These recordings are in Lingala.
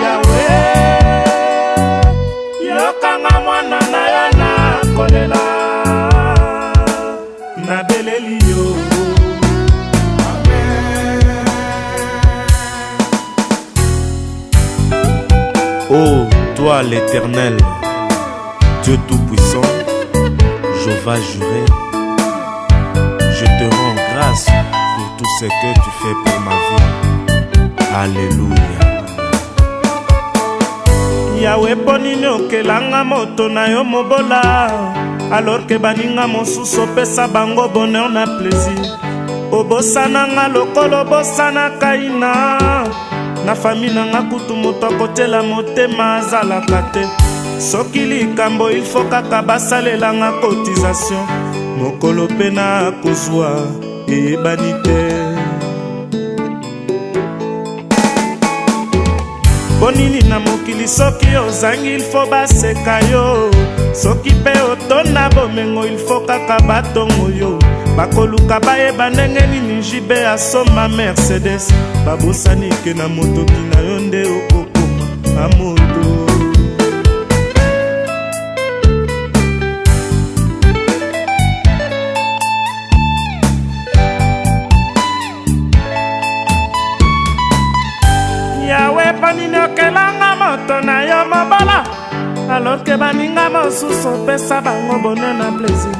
yawe yokanga mwana na yo nakolela nabeleli yo ô oh, toi l'éternel dieu tout-puissant je vais jurer je te rends grâce pour tout ce que tu fais pour ma vie haleluya yawe mpo nini okelanga moto na yo mobola alorke baninga mosusu opesa bango bonheur na plaisir obosananga lokola obosanaka ina na fami nanga kutu moto akotyela motema azalaka te soki likambo ifo kaka basalelanga cotisation mokolo mpe na kozwa eyebani te soki ozangi ilfo baseka yo soki mpe otonda bomengo ilfo kaka batongo yo bakoluka bayeba ndenge nini jibe asomba mercedes babosani ke na motoki na yo nde okokoma amodo laloke baninga mosusu opesa bango bonheur na plaisir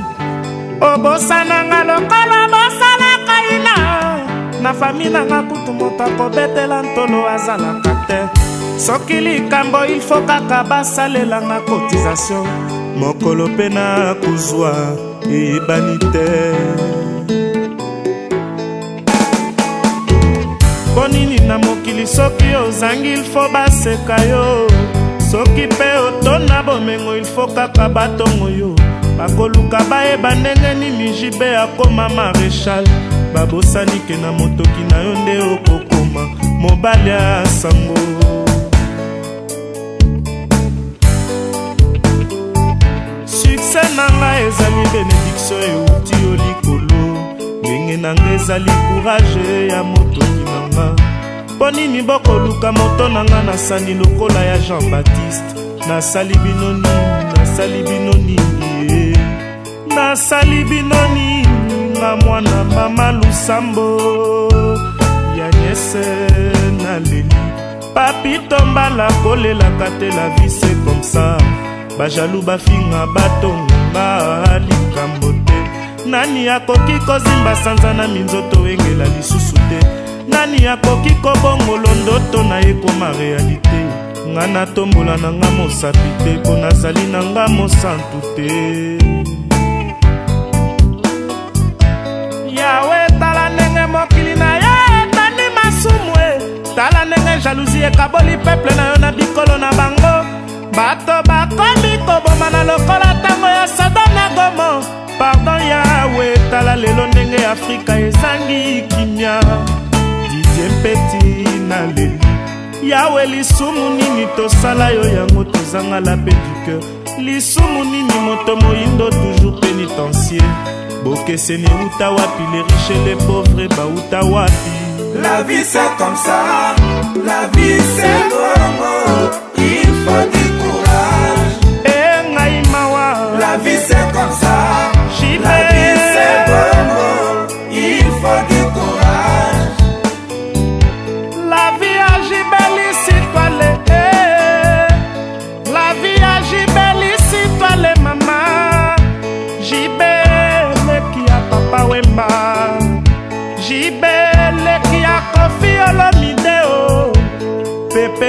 obosananga oh, lokola oh, bosalaka ina na fami nanga kutu moto akobetela ntolo azalaka te soki likambo ilfo kaka basalelanga cotisation mokolo mpe na kozwa eyebani te mpo nini na mokili soki ozangi ilfo baseka yo soki mpe na bomengo ilfo kaka batongo yo bakoluka bayeba ndenge nini jibe akoma maréchal babosani ke na motoki na yo nde okokoma mobali ya sango sukse na ngai ezali benediktio euti yo likolo ndenge na ngai ezali kourage ya motoki na nga mpo nini bokoluka moto na nga nasani lokola ya jean baptiste nasali bino nini nasali bino nini nasali bino nini na mwana mama lusambo ya nyese naleli papito mbala kolelaka te la vie se comme ça bajalu bafinga batonga likambo te nani akoki kozimba sanza na minzoto engela lisusu te nani akoki kobongolo ndoto na ye koma realite nga natombola na nga mosapi te mpo nazali na nga mosantu te yawe tala ndenge mokili na yo etandi masumu e tala ndenge jalousi ekaboli peple na yo na bikolo na bango bato bakomi koboma na lokola ntango ya sodome na gomo pardon yawe tala lelo ndenge afrika ezangi kimia didie mpeti na leli yawe lisumu nini tosala yo yango tozangala mpe du cœur lisumu nini moto moyindo toujours pénitencier bokeseni euta wapi le riche le pauvre bauta wapi la vie c'est comme ça la vie c'est longo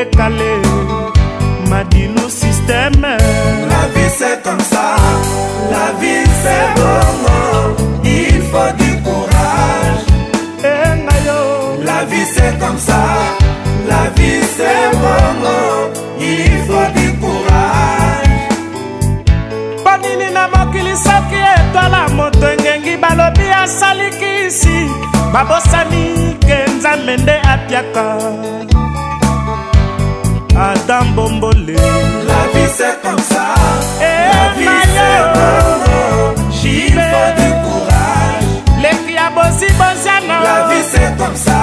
décalé m'a dit le système. La vie c'est comme ça, la vie c'est bon, il faut du courage. Et la vie c'est comme ça, la vie c'est bon, il faut du courage. Banini na mokili soki etwala moto engengi balobi asalikisi babosani ke nzambe nde apiaka Adam Bombole. La vie c'est comme ça. Et eh, la vie c'est Il faut du courage. Les filles à bossi bonjana. La vie c'est comme ça.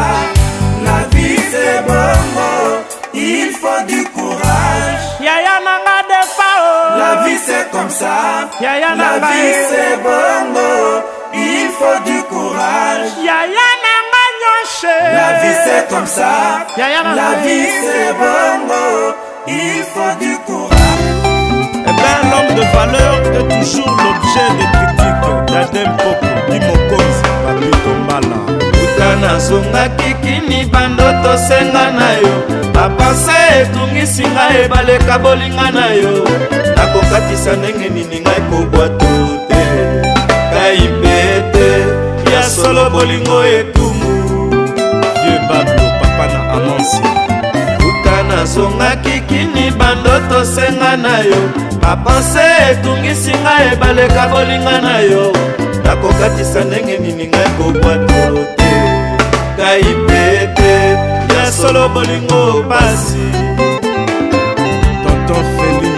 La vie c'est bongo. Il faut du courage. Yaya nanga de fao. La vie c'est comme ça. Yaya la vie c'est bongo. Il faut du courage. Yaya marcher. La vie c'est comme ça. Yeah, yeah, la, la vie, vie c'est bongo. Il faut du courage. Eh ben l'homme de valeur est toujours l'objet des critiques d'Adem Koko, Dimokonzi, Papi Tombala. uta nazongaki kini bando tosenga na yo bapanse etungisi ngai ebaleka bolinga na yo nakokatisa ndenge nini ngai kobwato te kai mpe te ya solo bolingo eko bablo papa na amansi kuta nazongaki kini bandoto senga na yo bapense etungisi ngai ebaleka bolinga na yo nakokatisa ndenge nini ngai kobwato te ngai pete ya solo bolingo basi tonton feli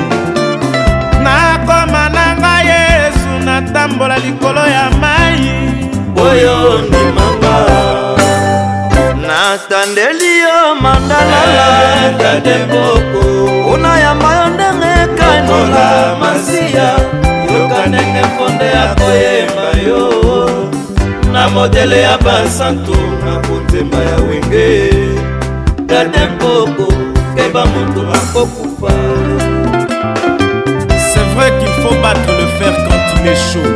nakoma na ngai yesu natambola likolo ya mai oyo ndima natandeli yo mandalalaadeboko mpona yamba yo ndenge ekanola masiya yoka ndenge fonde ya koyemba yo na modele ya basantu na kotemba ya wenge dadeboko keba moto akokufa c'est vrai qu'il faut battre le fer quand il est chaud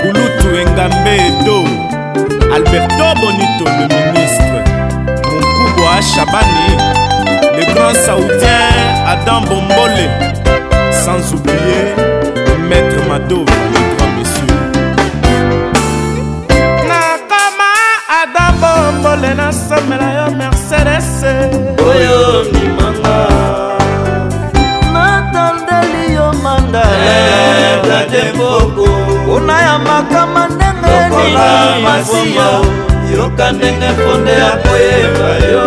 kulutu engambe edo alberto bonito le Chabani, le grand saoudien Adam Bombole, sans oublier Maître Madov, les trois messieurs. Nakoma Adam Bombole, na somela yo Mercedes. Oyo ni manga. Natandeli yo manda. Eh, blade boko. Una ya makama ndenge ni. Masiyo. yoka ndenge mponde ya koyeba yo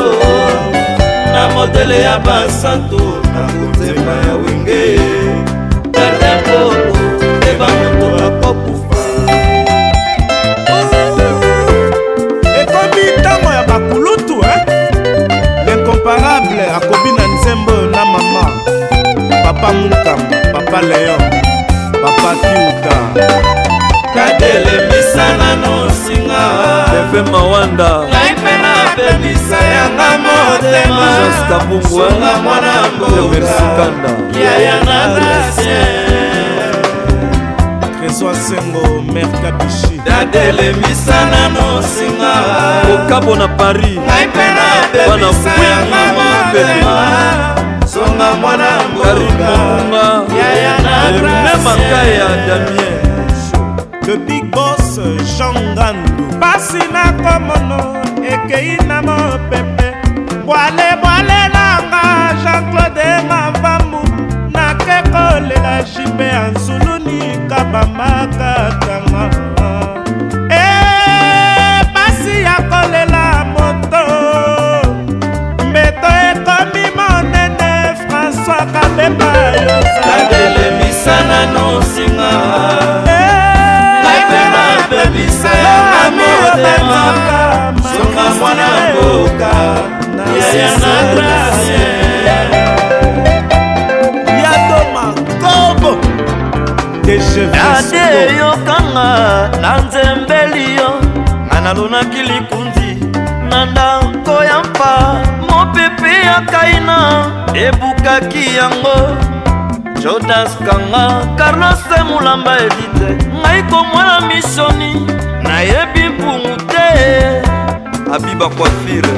na modele ya basantu na motema ya wenge tata koko eba moto akokufa oh, ekomi ntango ya bakulutu eh? l'incomparable akobi na nzembo na mama papa mukamba papa leon papa kiuta katelemisa nano nsinga efe mawanda ngai mpe napemisa yanga motemasonga mwana mbokaanda yaya nadasie reso asengo mer kabishi katelemisa nano nsinga okabo na paris ngai mpe napemisa yanga motema songa mwana mboka yaya nadasie memakai ya damien aloys jangandu pasi nakomono ekei na mopepe bwale bwale nanga jean-claude mavambu nake kolela jipe ya nsuluni kabamakatanga e eh, pasi ya kolela moto mbeto ekomi monene françois kabemba yosaelemisana nosinga kaka na yaya na grace ya toma kobo ade yokanga na nzembeli yo nga nalonaki likundi na ndako ya mpa mopepe ya kaina ebukaki yango jodas kanga carlos mulamba edite ngai komwana misioni nayebi mpungu te abiba coiffure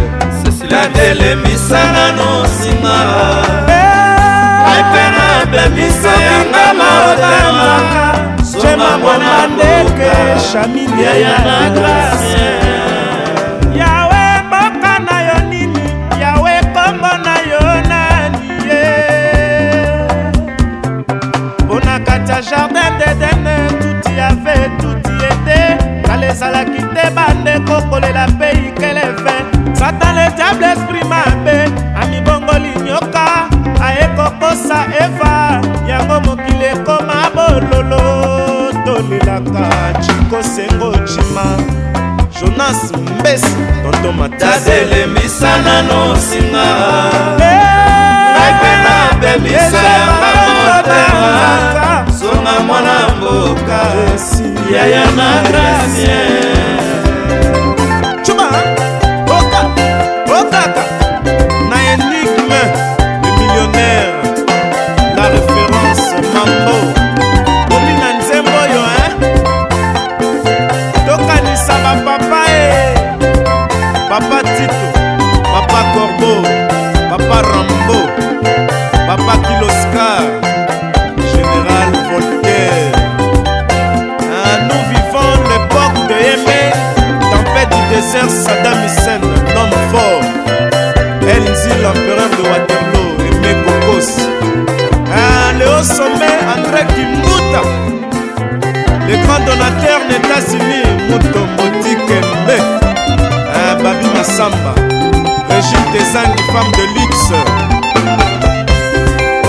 cecilinatelemisa nano nsima eh. aipe na bebisa yanga motema soma mwana ndeke shamilyaya na grasie yawe mboka na yo nini yawe kombo na yo nani ye eh. mpo na kati ya jardin dedene tuti ave tuti ezalaki te bandeko kolela mpe ikele fe satan le diable esprit mabe amibongoli nyoka ayekokosa eva yango mokili ekoma bololo tolelaka cikosengo cima jonas mbesi tonto matatazelemisa nano singa ngai eh, mpe nabebisa yanga motema nanga mwana mboka yaya na gracie cuba oka okaka na enigme le millionnaire la référence mambo omi na nzembo oyo e tokanisa bapapa e papa tito papa corbo papa ram Sœur Saddam Hussein, l'homme fort. Elzi, l'empereur de Waterloo, Aimé Kokos. Ah, le haut sommet, André Kimouta. Le grand donateur d'États-Unis, Mouto Motikembe. Ah, Babi Massamba. Régime des Andes, femme de luxe.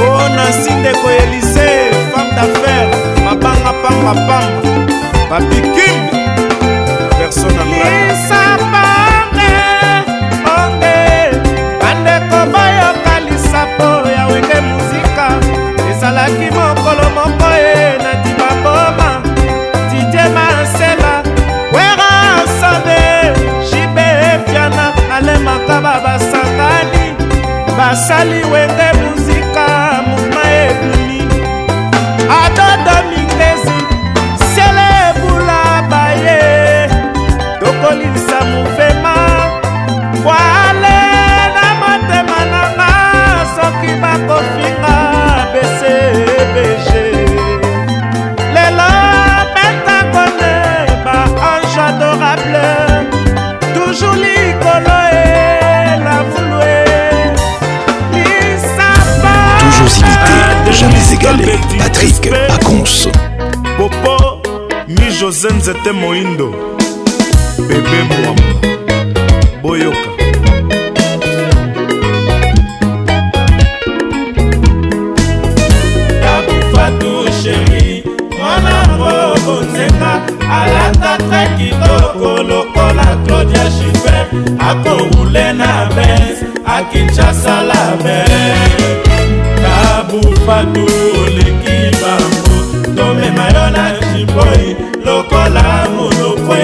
Oh, Nancy Ndeko Élysée, femme d'affaires. Mabanga Pamba Pamba. Babi Kim. Personne en asali wende sénégalais Patrick Pacons Popo mi José Nzete Moindo Bébé Mwamba Boyoka Fatu chéri mwana moko nzenga alatata kitoko lokola claudia shifer akohule na bes akinshasa la bes bufatu oleki bango tomema yo na jiboi lokola monokwe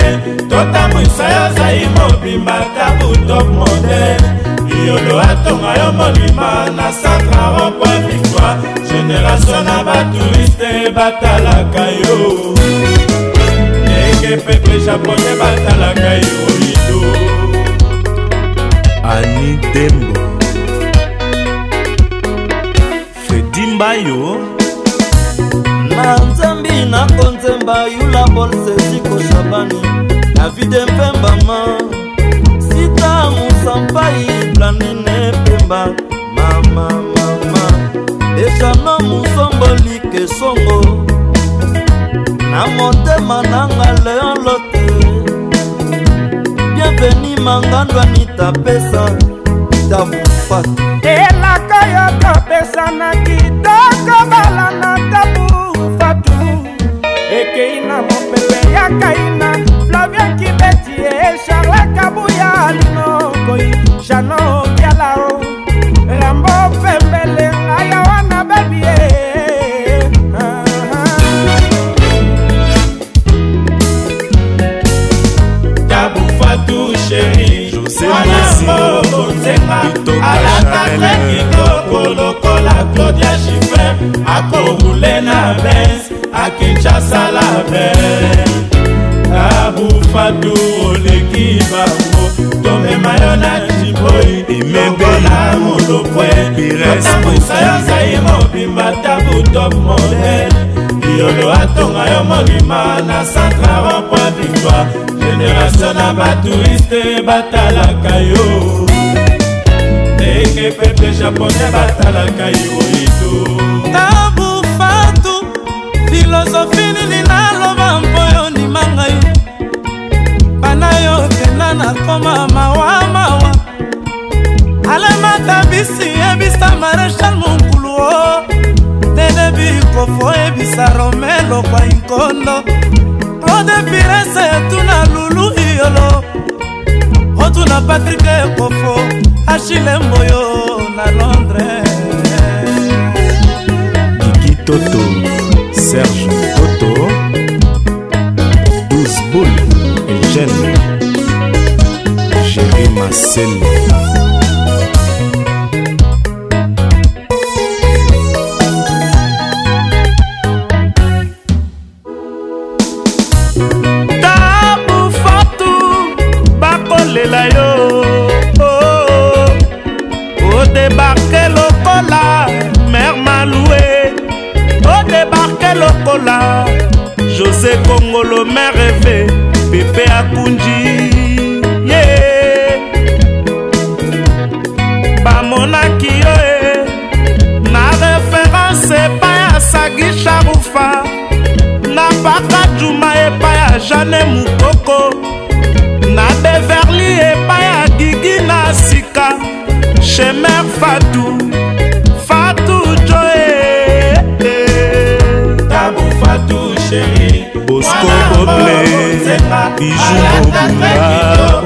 totamwisa yo zai mobimba kabutop modele iyolo atonga yo molima na santra ropo victoire generatio na batouriste batalaka yo ndenge peple japonais batalaka yo ido ani dembo mbayo na nzambi na konzemba yula bolsesiko shabani na vide mpembama sita musampai blandine pemba mama mama eshano musombolike songo na motema nanga leon lote bienveni mangando anita pesa itavufat elaka yo kopesana caí okwebiresamusa yozai mobimba tabu top model biolo atonga yo mobimba na centre rond victoire generatio na batouriste batalaka yo ndenge pepe japonais batalaka yoito tabu fatu filosofi nini naloba mpo yo ndima ngai bana yo kenda nakoma mawa tata bisi yebisa marechal monkulu o oh. tele bikofo yebisa rome lokwa inkondo rode pirese tuna lulu iyolo otuna oh, patrik ekofo ashile mboyo na londres kiki toto serge toto 12 boule eugene jéri maselo lola josé kongolo mare efe pepe akunji ye yeah. bamonaki yo e na reference epai ya sagi sharufa na paka juma epai ya jane mukoko bosco boble biju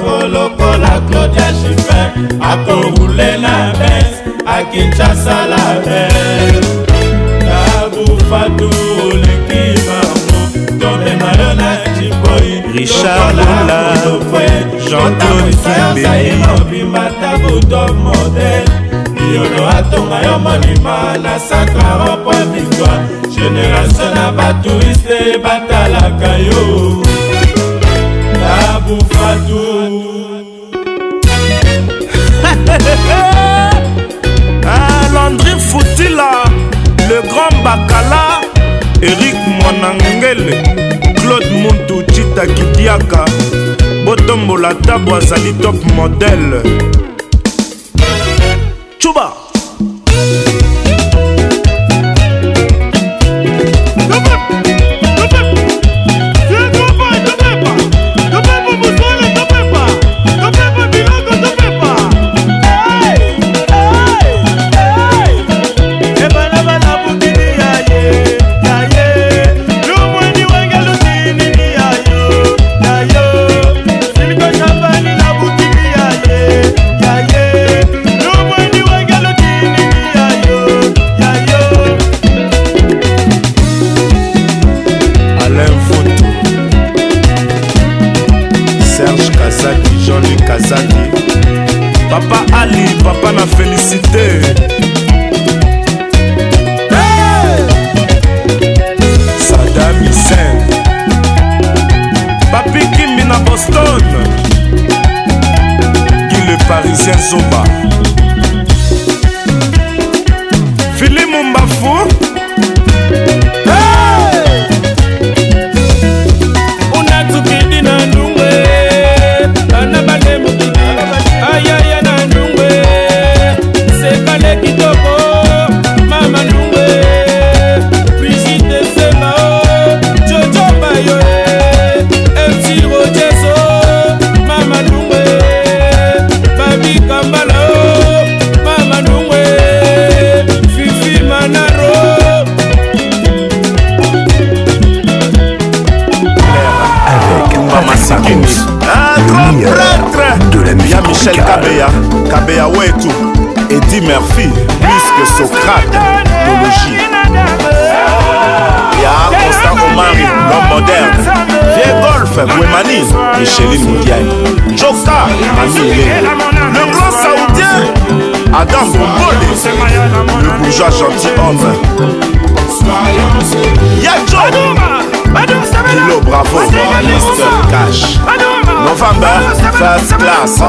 mobunga claudia schiffer akorule na bes akinshasa la bes kabufatu oleki bango tomemayo na jiboye richard lola jean-claude kimbeobimata budo model yolo atonga yo monima na sakaro po victoire génération na batouriste batalaka yo abufatu alandri ah, futila le grand bakala erik mwanangele claude muntu cita kidiaka botombola tabo azali top modele cuba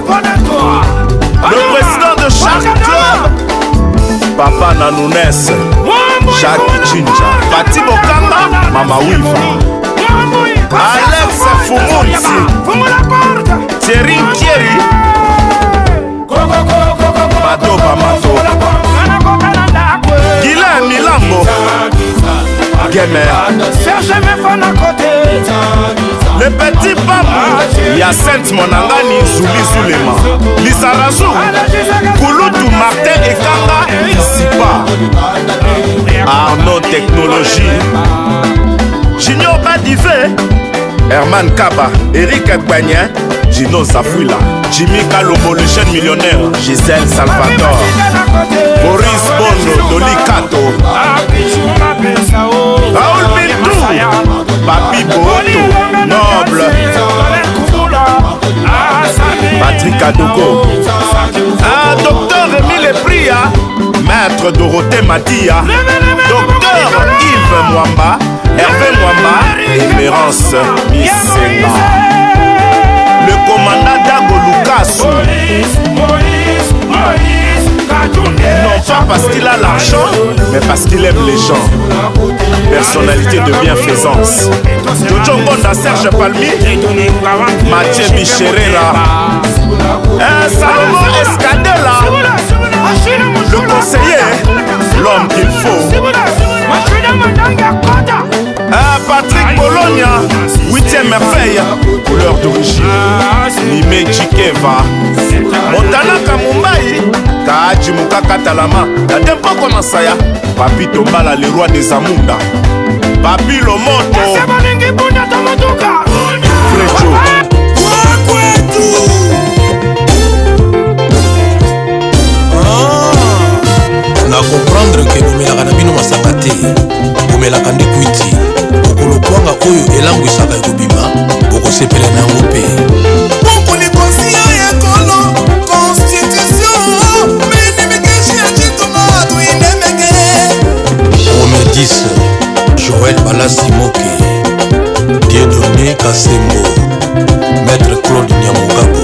Le président de chaque club, Papa Nanounes, Jacques Chinja, Pati Bokanga, Mama Wifa, Alex Fumunzi, Thierry Thierry, Madoba Mato, Guylain Milambo. Gamer Serge Mefana côté Le petit papa Ya Sainte Monangani Zouli Zulema Lisarazou Kouloutou Martin Ekanga Sipa Arnaud Technologie Junior Badivé Herman Kaba Eric Agbanyen Gino Zafouila Jimmy Kalombo le jeune millionnaire Gisèle Salvador Marie, Marie, Marie, Boris Bono Doli Kato ah, Maya, Papi Boto, Noble, Patrick Adoko, ah, Docteur Emile Pria, Maître Dorothée Matia, Docteur Yves Mwamba, Hervé Mwamba, Émérance Missenga. Le commandant Dago Lucas. Moïse, Moïse, Moïse. Non pas parce qu'il a l'argent, mais parce qu'il aime les gens. Personnalité de bienfaisance. Jojo Bonda, Serge Palmier, Mathieu Bicherera, eh, Salomon Escadella, le conseiller, l'homme qu'il faut. Eh, Pologne, 8e merveille, couleur d'origine, Nime Chikeva, Montana Kamumbai, Taaji Mukaka Talama, Tadempoko Masaya, Papi Tombala, le roi des Amunda, Papi Lomoto, Frecho. Ah. na comprendre ke bomelaka na bino masaka te bomelaka nde kwiti okolokwanga oyo elangwisaka ekobima okosepela na yango mpe Omédis, Joël Balasimoke, Dieudonné Kasembo, Maître Claude Nyamugabo.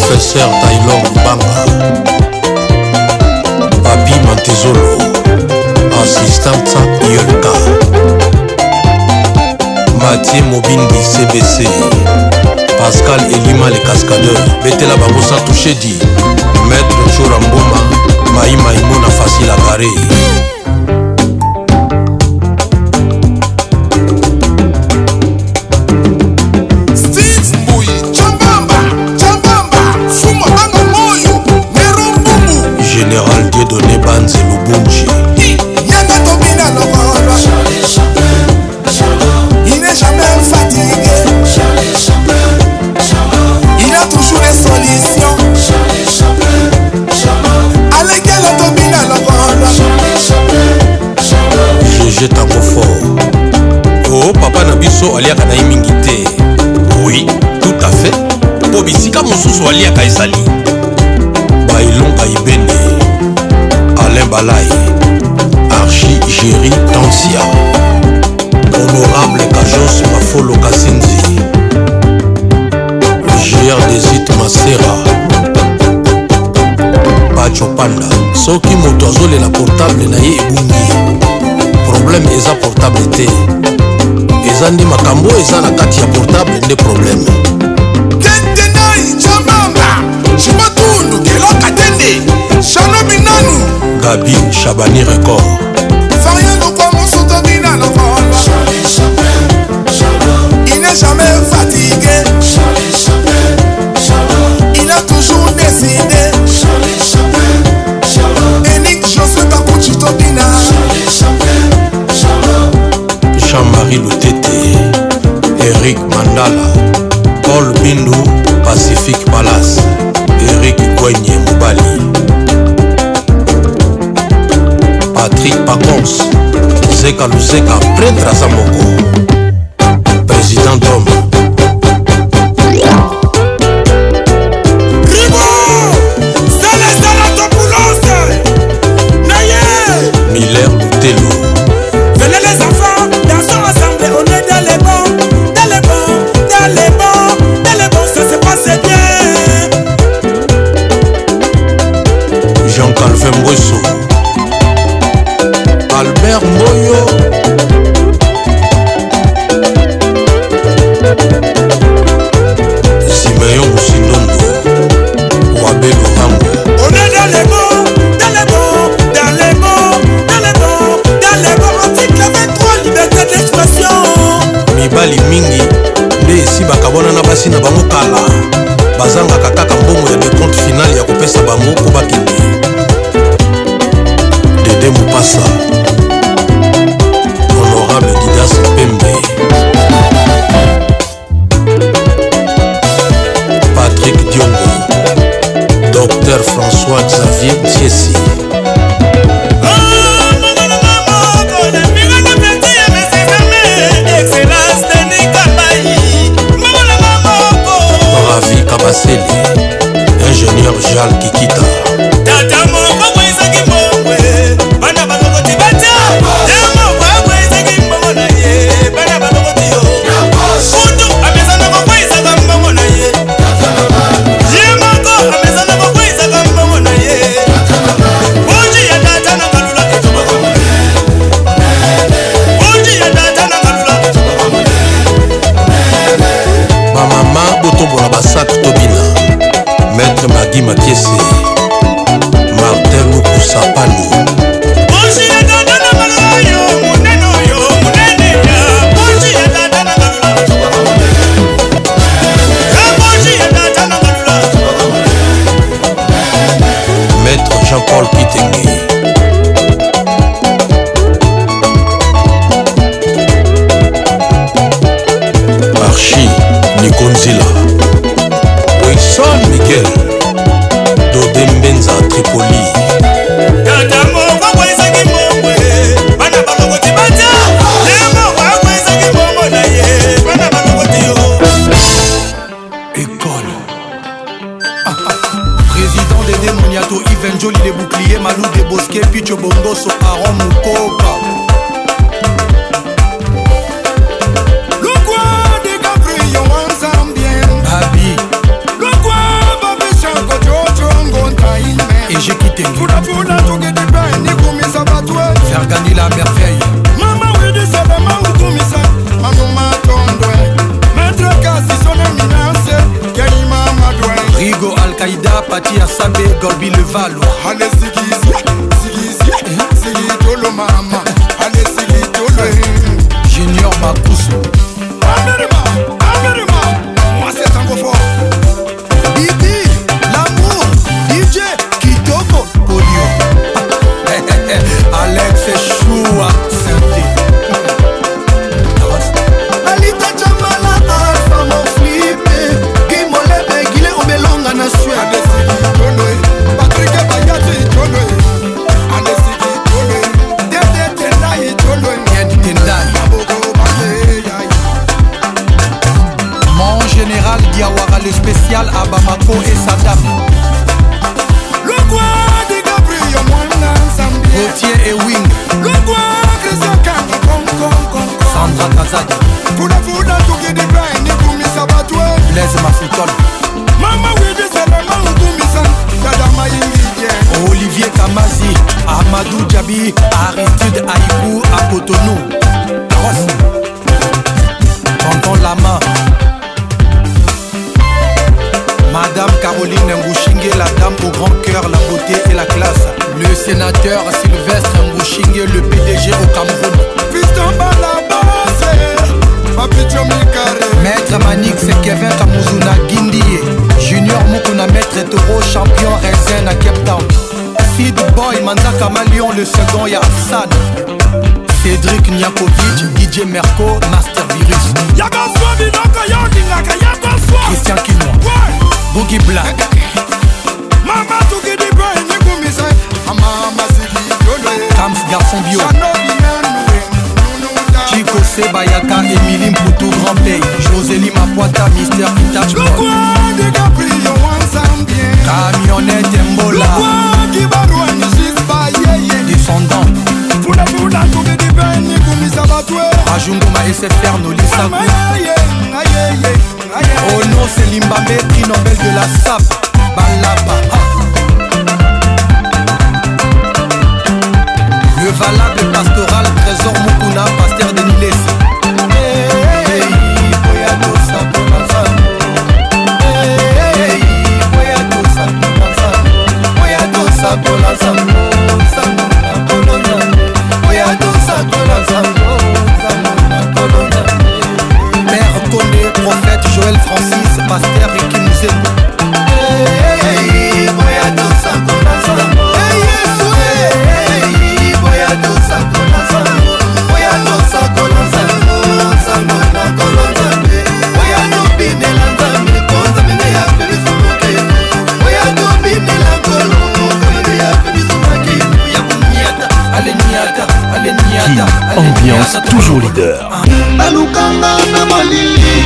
Professeur Taylor Mbanga. zolo assistante yolka matie mobindi cbc pascal elima le cascadeur betela babosa touchedi maître chora mboma mai maimuna fasila carré baliaka ezali baelonga ibende alain balai archi géri tansia honorable kajos mafolo kasinzi gr desit masera pacho panda soki moto azolela portable na ye ebungi probleme eza portable te eza nde makambo eza na kati ya portable nde probleme Rabin Chabani Record. Il n'est jamais fatigué. Il a toujours décidé. Enick Joseph Kakuchi Tobina. Jean-Marie Loutete. Eric Mandala. Paul Bindou. Pacifique Palace. Eric Gwenye Moubali. patrick pacons zeka luzeka prêtre aza moko président dome miller lutelo mingi nde esibaka wana na basi na bango kala bazangaka kaka mbongo ya decompte finale ya kopesa bango po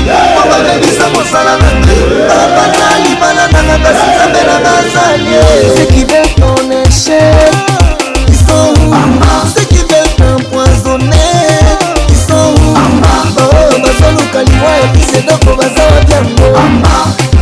babakangisa mosala na ngai babata libala nanga kasi nzambe na bazali ce qui veut ton échec ils sont où ce qui veut t'empoisonner ils sont où oh, bazoluka liwa ya kisedoko baza wabiango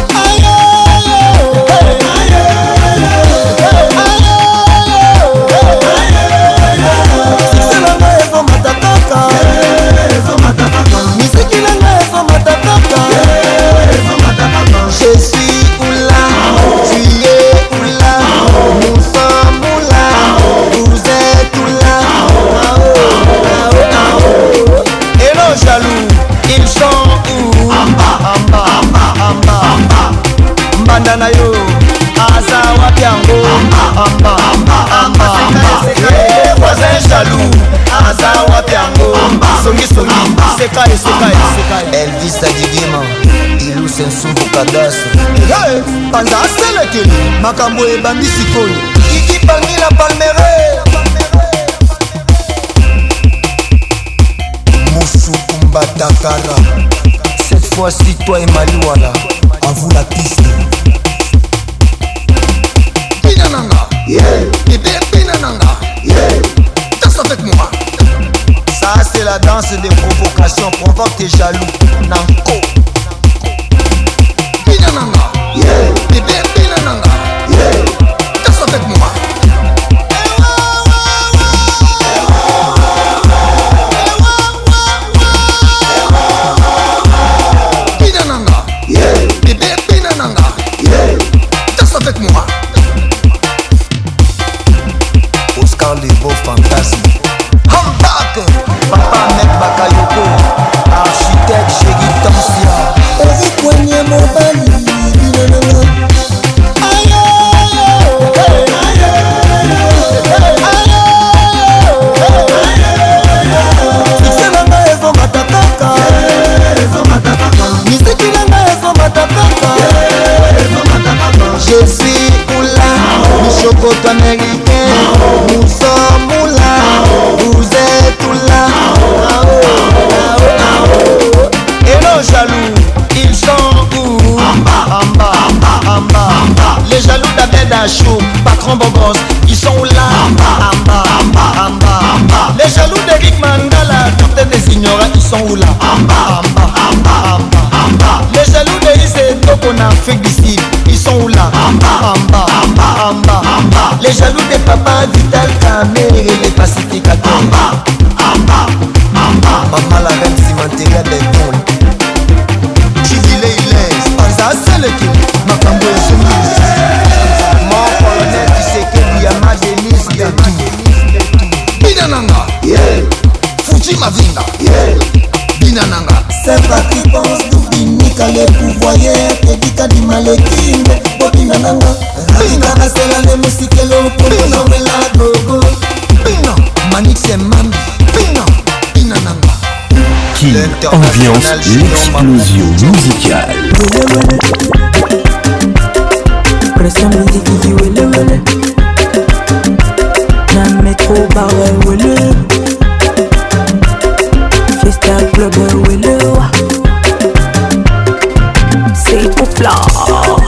eseka eseka eseka elvis adigima ilu sensubu kadasi panza aselekeli makambo ebandi sikoni ikipangi na palmere musuku mbatakara cette fois-ci toi et maliwala avoue la piste la danse des provocations provoque tes jaloux. Nanko. kokula les jaloux de ise toko na afrique du sud ils sont où là les jaloux de papa vital camere les pacifique à mama la reine cimenteria des pôles jivile iles panza seleki makambo ezongisi mokolonel tisekeli ya madenis de tout bina nanga fuji mavinga yeah. bina nanga sepa kiponse tufinika le pouvoyer edikadima lekinde bobina nanga alika nasela nde mosikelo komonamela dogo bina manixe mami bina bina nanga ambiance l'explosion musicale pression miziki welewele na metro bare welewele Mr. Global Willow. C'est pour flore.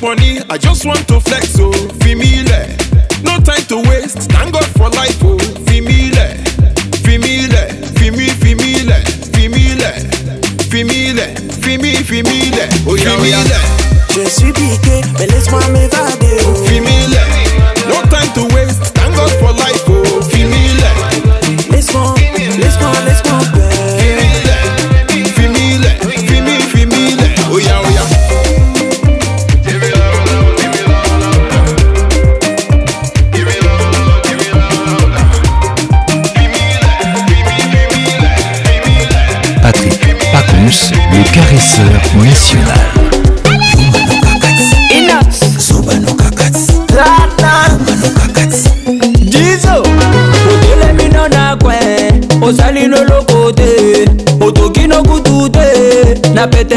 much money, I just want to flex, oh, femile. No time to waste, thank God for life, oh, femile. Femile, femi, femile, femile, femile, femi, femile, oh, yeah, femile. Je suis piqué, mais laisse-moi m'évader,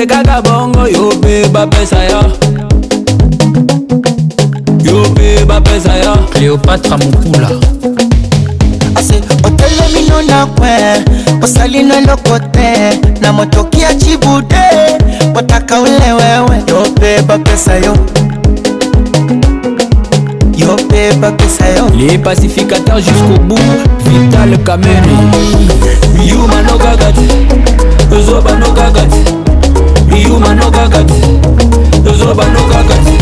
te kaka bongo yo mpe bapesa yo yo mpe bapesa yo cléopatra mopula ase otelemino na kwe osalino eloko te na motoki ya cibude botaka ule wewe yo mpe bapesa yo yo mpe bapesa yo les pacificateurs jusqu'au bout vital kamene yumanokaka te ozobanoka kaka te bano kaka ti tozwa bano kaka ti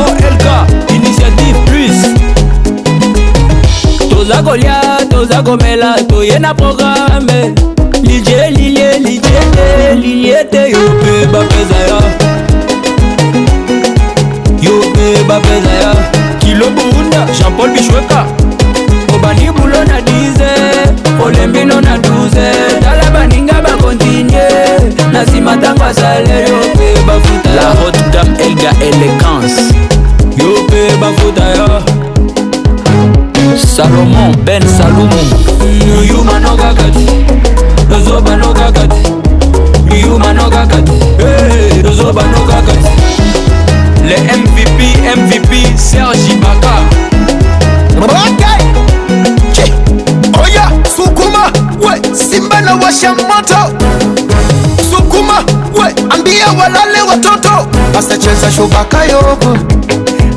olk initiative plus toza kolia toza komela toye na programe lilie lilie lilie te lilie te yo mpe bapeza yo yo mpe bapeza yo kilo burunda jean paul bishweka olembino na 12 tala baninga bakontinye na nsima ntango asale yo mpe bafuta la haute dame elga élégance yo mpe bafuta yo salomon ben salumu yumano kaka te tozobano kaka te yumano kaka te tozobano kaka te le mvp mvp serge ibaka okay. tunawasha moto, sukuma we, ambia walale watoto. Basa shubaka yoko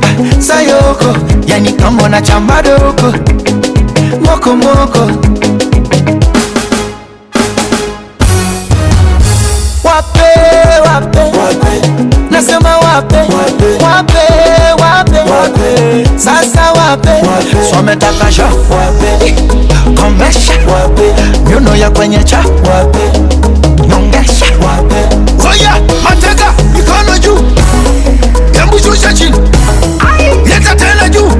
ah, sayoko, yani kambo na chamba doko mokomoko wape swametaka sho wape komesha wape nyuno ya kwenye cha wape nyongesha wape oya mateka mikono juu hebu shusha chini leta tena juu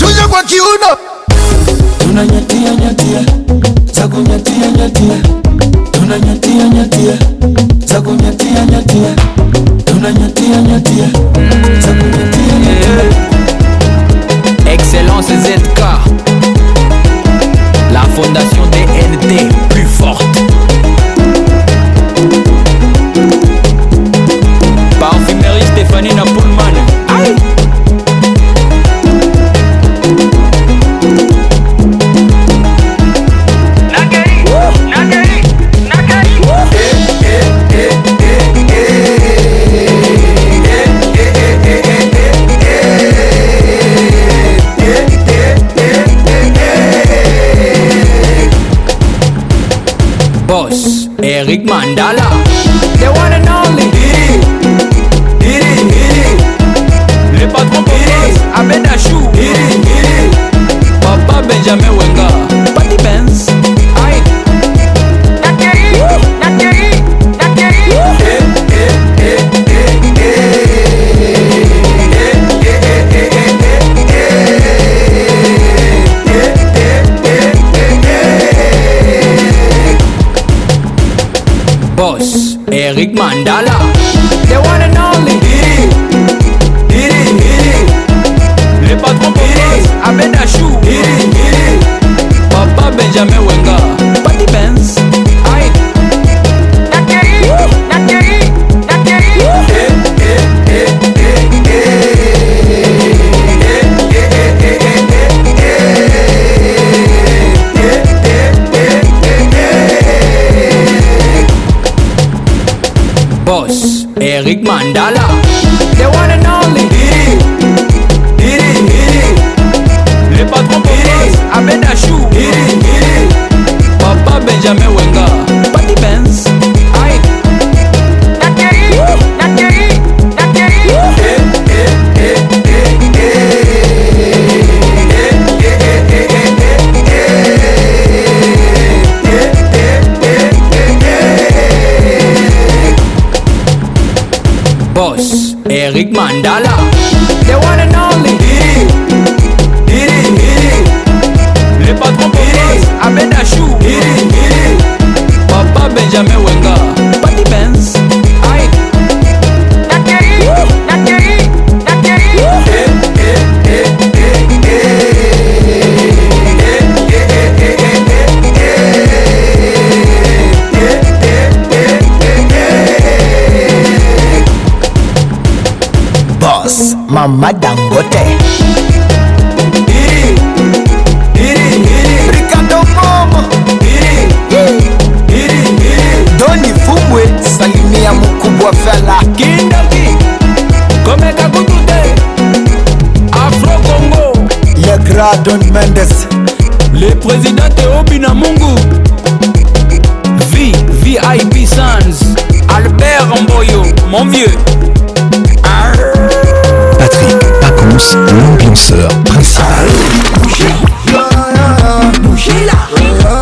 shusha kwa kiuno tuna nyatia za kunyatia nyatia tuna nyatia za kunyatia nyatia tunanyatia nyatia za kunyatia nyatia Fundación NT. boss, Eric Mandala. They wanna know me. Le patron Pérez, Abed Achou, Papa Benjamin Wenger. mama dangote doni fubwe salimia mukubwa fela kindaki komeka kutute afro congo le grand don mendes le président teobina mungu v vip sans albert mboyo mon vieux l'ambianceur principal. Bougez-la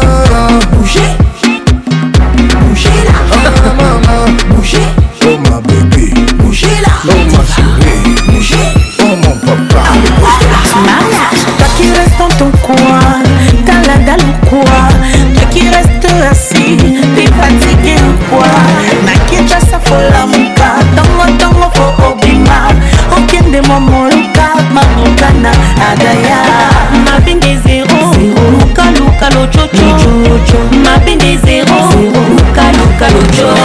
luka zéro mabende oh mon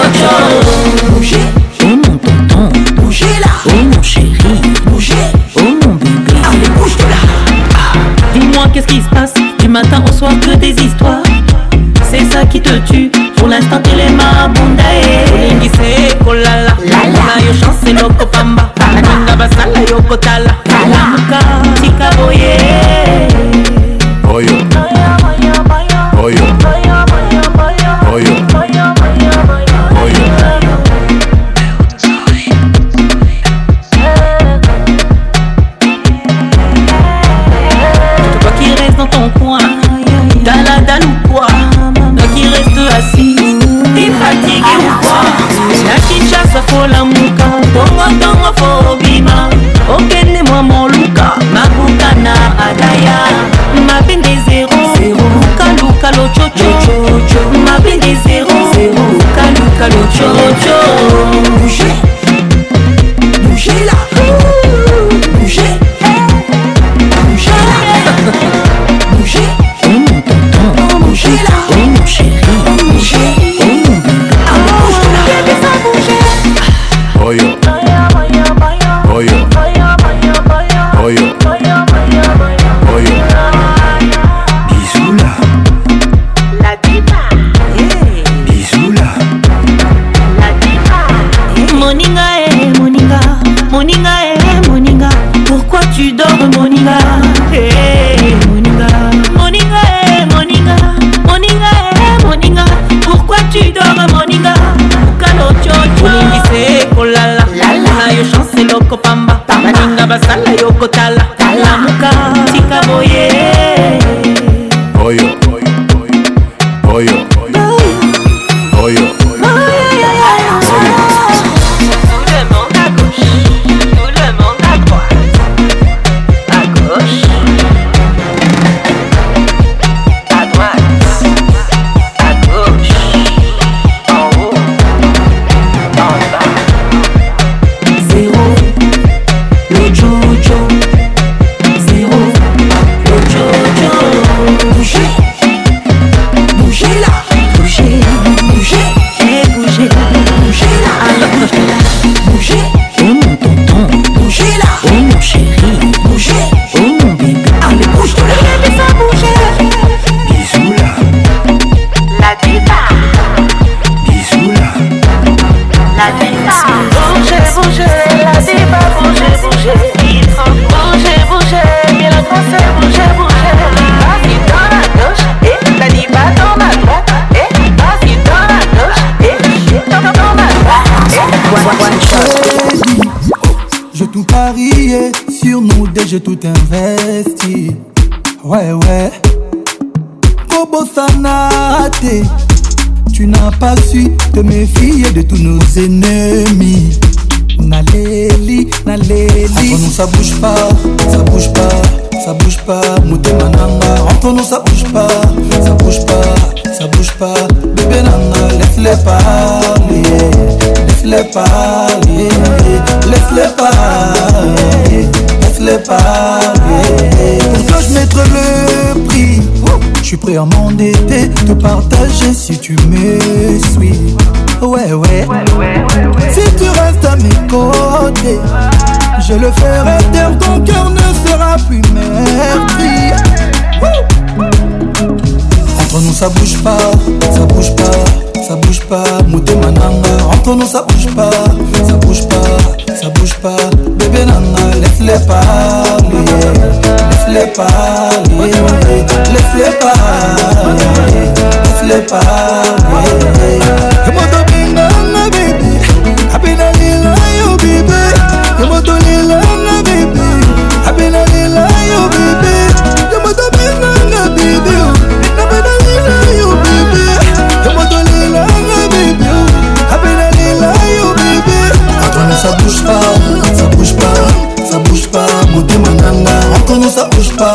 là oh mon chéri oh mon bouge ah, dis-moi qu'est-ce qui se passe du matin au soir que des histoires pas su te méfier de tous nos ennemis. naleli naleli akono ça bouge pas ça bouge pas ça bouge pas motema nanga antono ça bouge pas ça bouge pas ça bouge pas bebe nanga lefle parle lefle parle lefle parle lefle parle pourquoi je mettre le prix suis prêt à m'endetter, te partager si tu me suis. Ouais ouais. ouais, ouais, ouais. Si tu restes à mes côtés, je le ferai taire, ton cœur ne sera plus meurtri. Entre nous ça bouge pas, ça bouge pas, ça bouge pas, mouté nana, Entre nous ça bouge pas, ça bouge pas, ça bouge pas, bébé nana, laisse-les parler. Laisse-les parler, laisse-les parler, laisse-les parler. connu ça bouge pas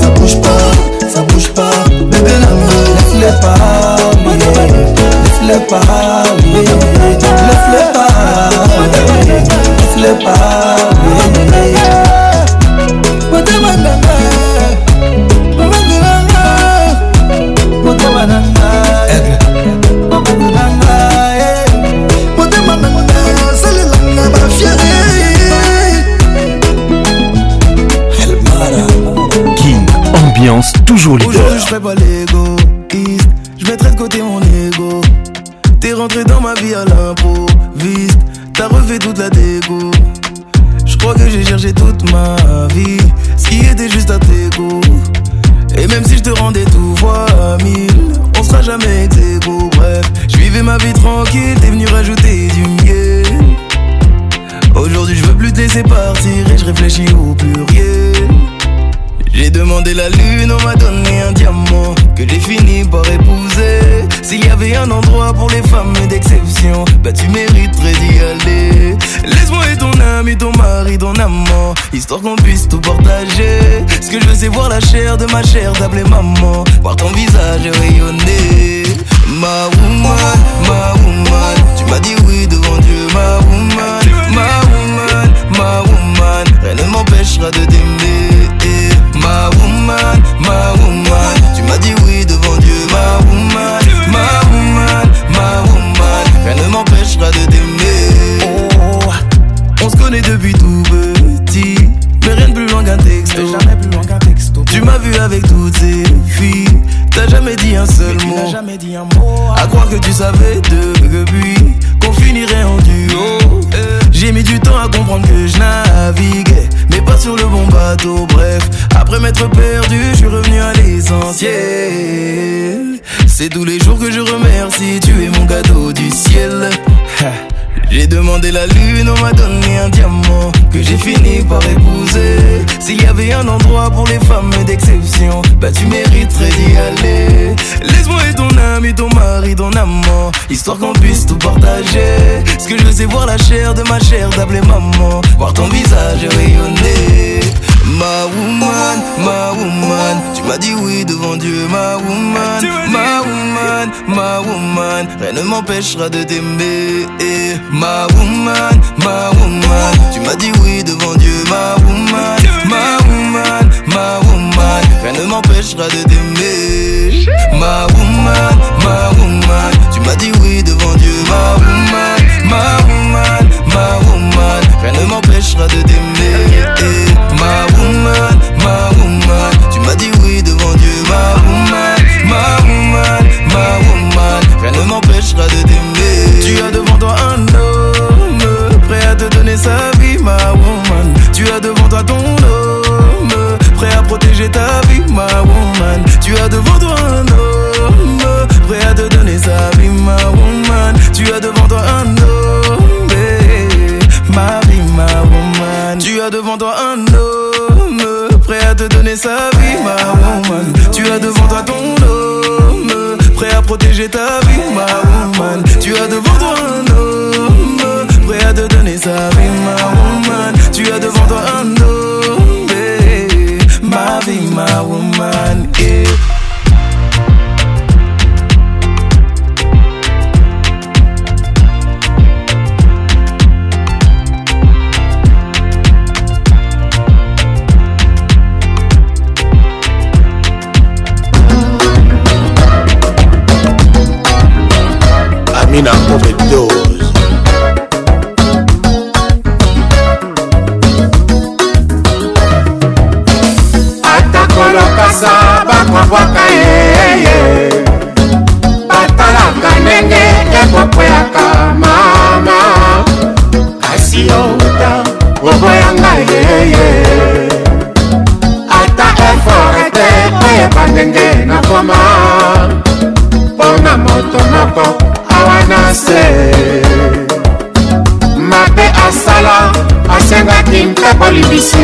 Ça bouge pas, ça bouge pas Bébé l'amour, laisse-les parler Laisse-les parler Laisse-les parler Laisse-les parler toujours Aujourd'hui, je ferai pas l'égoïste, je mettrai de côté mon ego. T'es rentré dans ma vie à l'improviste, t'as refait toute la dégo. Je crois que j'ai cherché toute ma vie, ce qui était juste à tes goûts. Et même si je te rendais tout à mille, on sera jamais tes goûts. Bref, je vivais ma vie tranquille, t'es venu rajouter du miel. Aujourd'hui, je veux plus te laisser partir et je réfléchis au pluriel demandé la lune, on m'a donné un diamant que j'ai fini par épouser. S'il y avait un endroit pour les femmes d'exception, bah tu mériterais d'y aller. Laisse-moi être ton ami, ton mari, ton amant, histoire qu'on puisse tout partager. Ce que je veux, c'est voir la chair de ma chère D'appeler maman, voir ton visage rayonner. Ma woman, ma woman, tu m'as dit oui devant Dieu, ma woman, ma woman, ma woman, rien ne m'empêchera de t'aimer ma woman, ma woman. Tu m'as dit oui devant Dieu, ma woman, ma woman, ma woman. Rien ne m'empêchera de t'aimer. Oh, on se connaît depuis tout petit, mais rien de plus loin qu'un texto. Jamais plus loin qu'un Tu m'as vu avec toutes ces filles, t'as jamais dit un seul mot. jamais dit un mot. À croire que tu savais depuis qu'on finirait en duo. Eh. J'ai mis du temps à comprendre que je naviguais mais pas sur le bon bateau. Bref, après m'être perdu, je suis revenu à l'essentiel. C'est tous les jours que je remercie, tu es mon gâteau du ciel. J'ai demandé la lune, on m'a donné un diamant que j'ai fini par épouser. S'il y avait un endroit pour les femmes d'exception, bah tu mériterais d'y aller. Laisse-moi être ton ami, ton mari, ton amant, histoire qu'on puisse tout partager. Ce que je sais voir la chair de ma chair d'appeler maman, voir ton visage rayonner. Ma woman, ma woman, tu m'as dit oui devant Dieu, ma woman, ma woman, ma woman, rien ne m'empêchera de t'aimer. Ma woman, ma woman, tu m'as dit oui devant Dieu, ma woman, ma woman, ma woman, rien ne m'empêchera de t'aimer. Ma woman, ma woman, tu m'as dit oui devant Dieu, ma woman, ma woman, ma woman, rien ne m'empêchera de t'aimer woman, ma woman. Tu m'as dit oui devant Dieu, ma woman, ma woman, ma woman. Rien ne m'empêchera de t'aimer. Tu as devant toi un homme prêt à te donner sa vie, ma woman. Tu as devant toi ton homme prêt à protéger ta vie, ma woman. Tu as devant toi un homme prêt à te donner sa vie, ma woman. Tu as sa vie, ma woman. Tu as devant toi ton homme, prêt à protéger ta vie. te mabe asala asengaki mpe kolibisi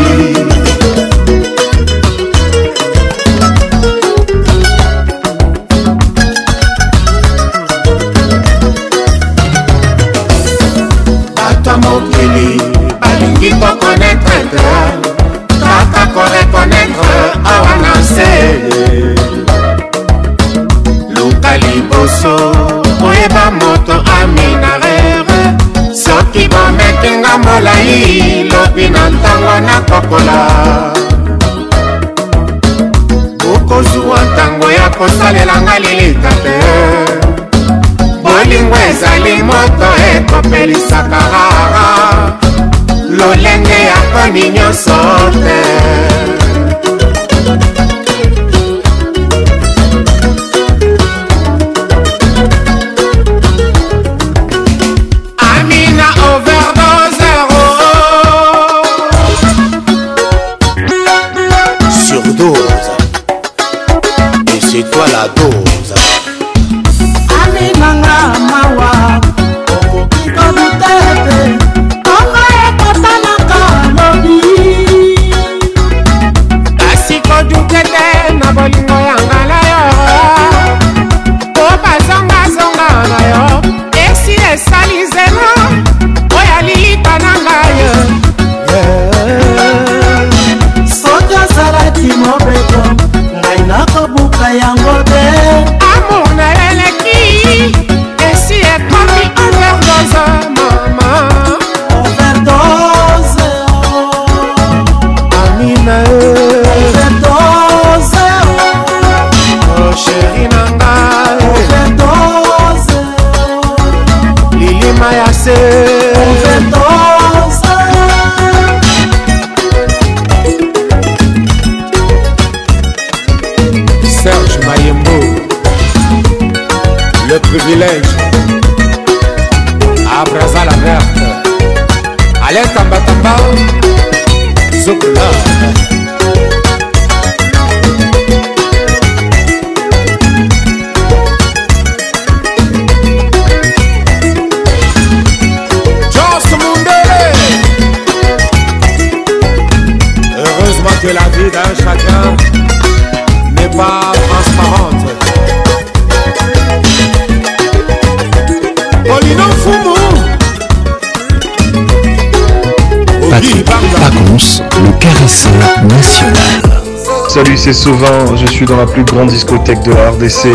salut, c'est souvent, Je suis dans la plus grande discothèque de la RDC.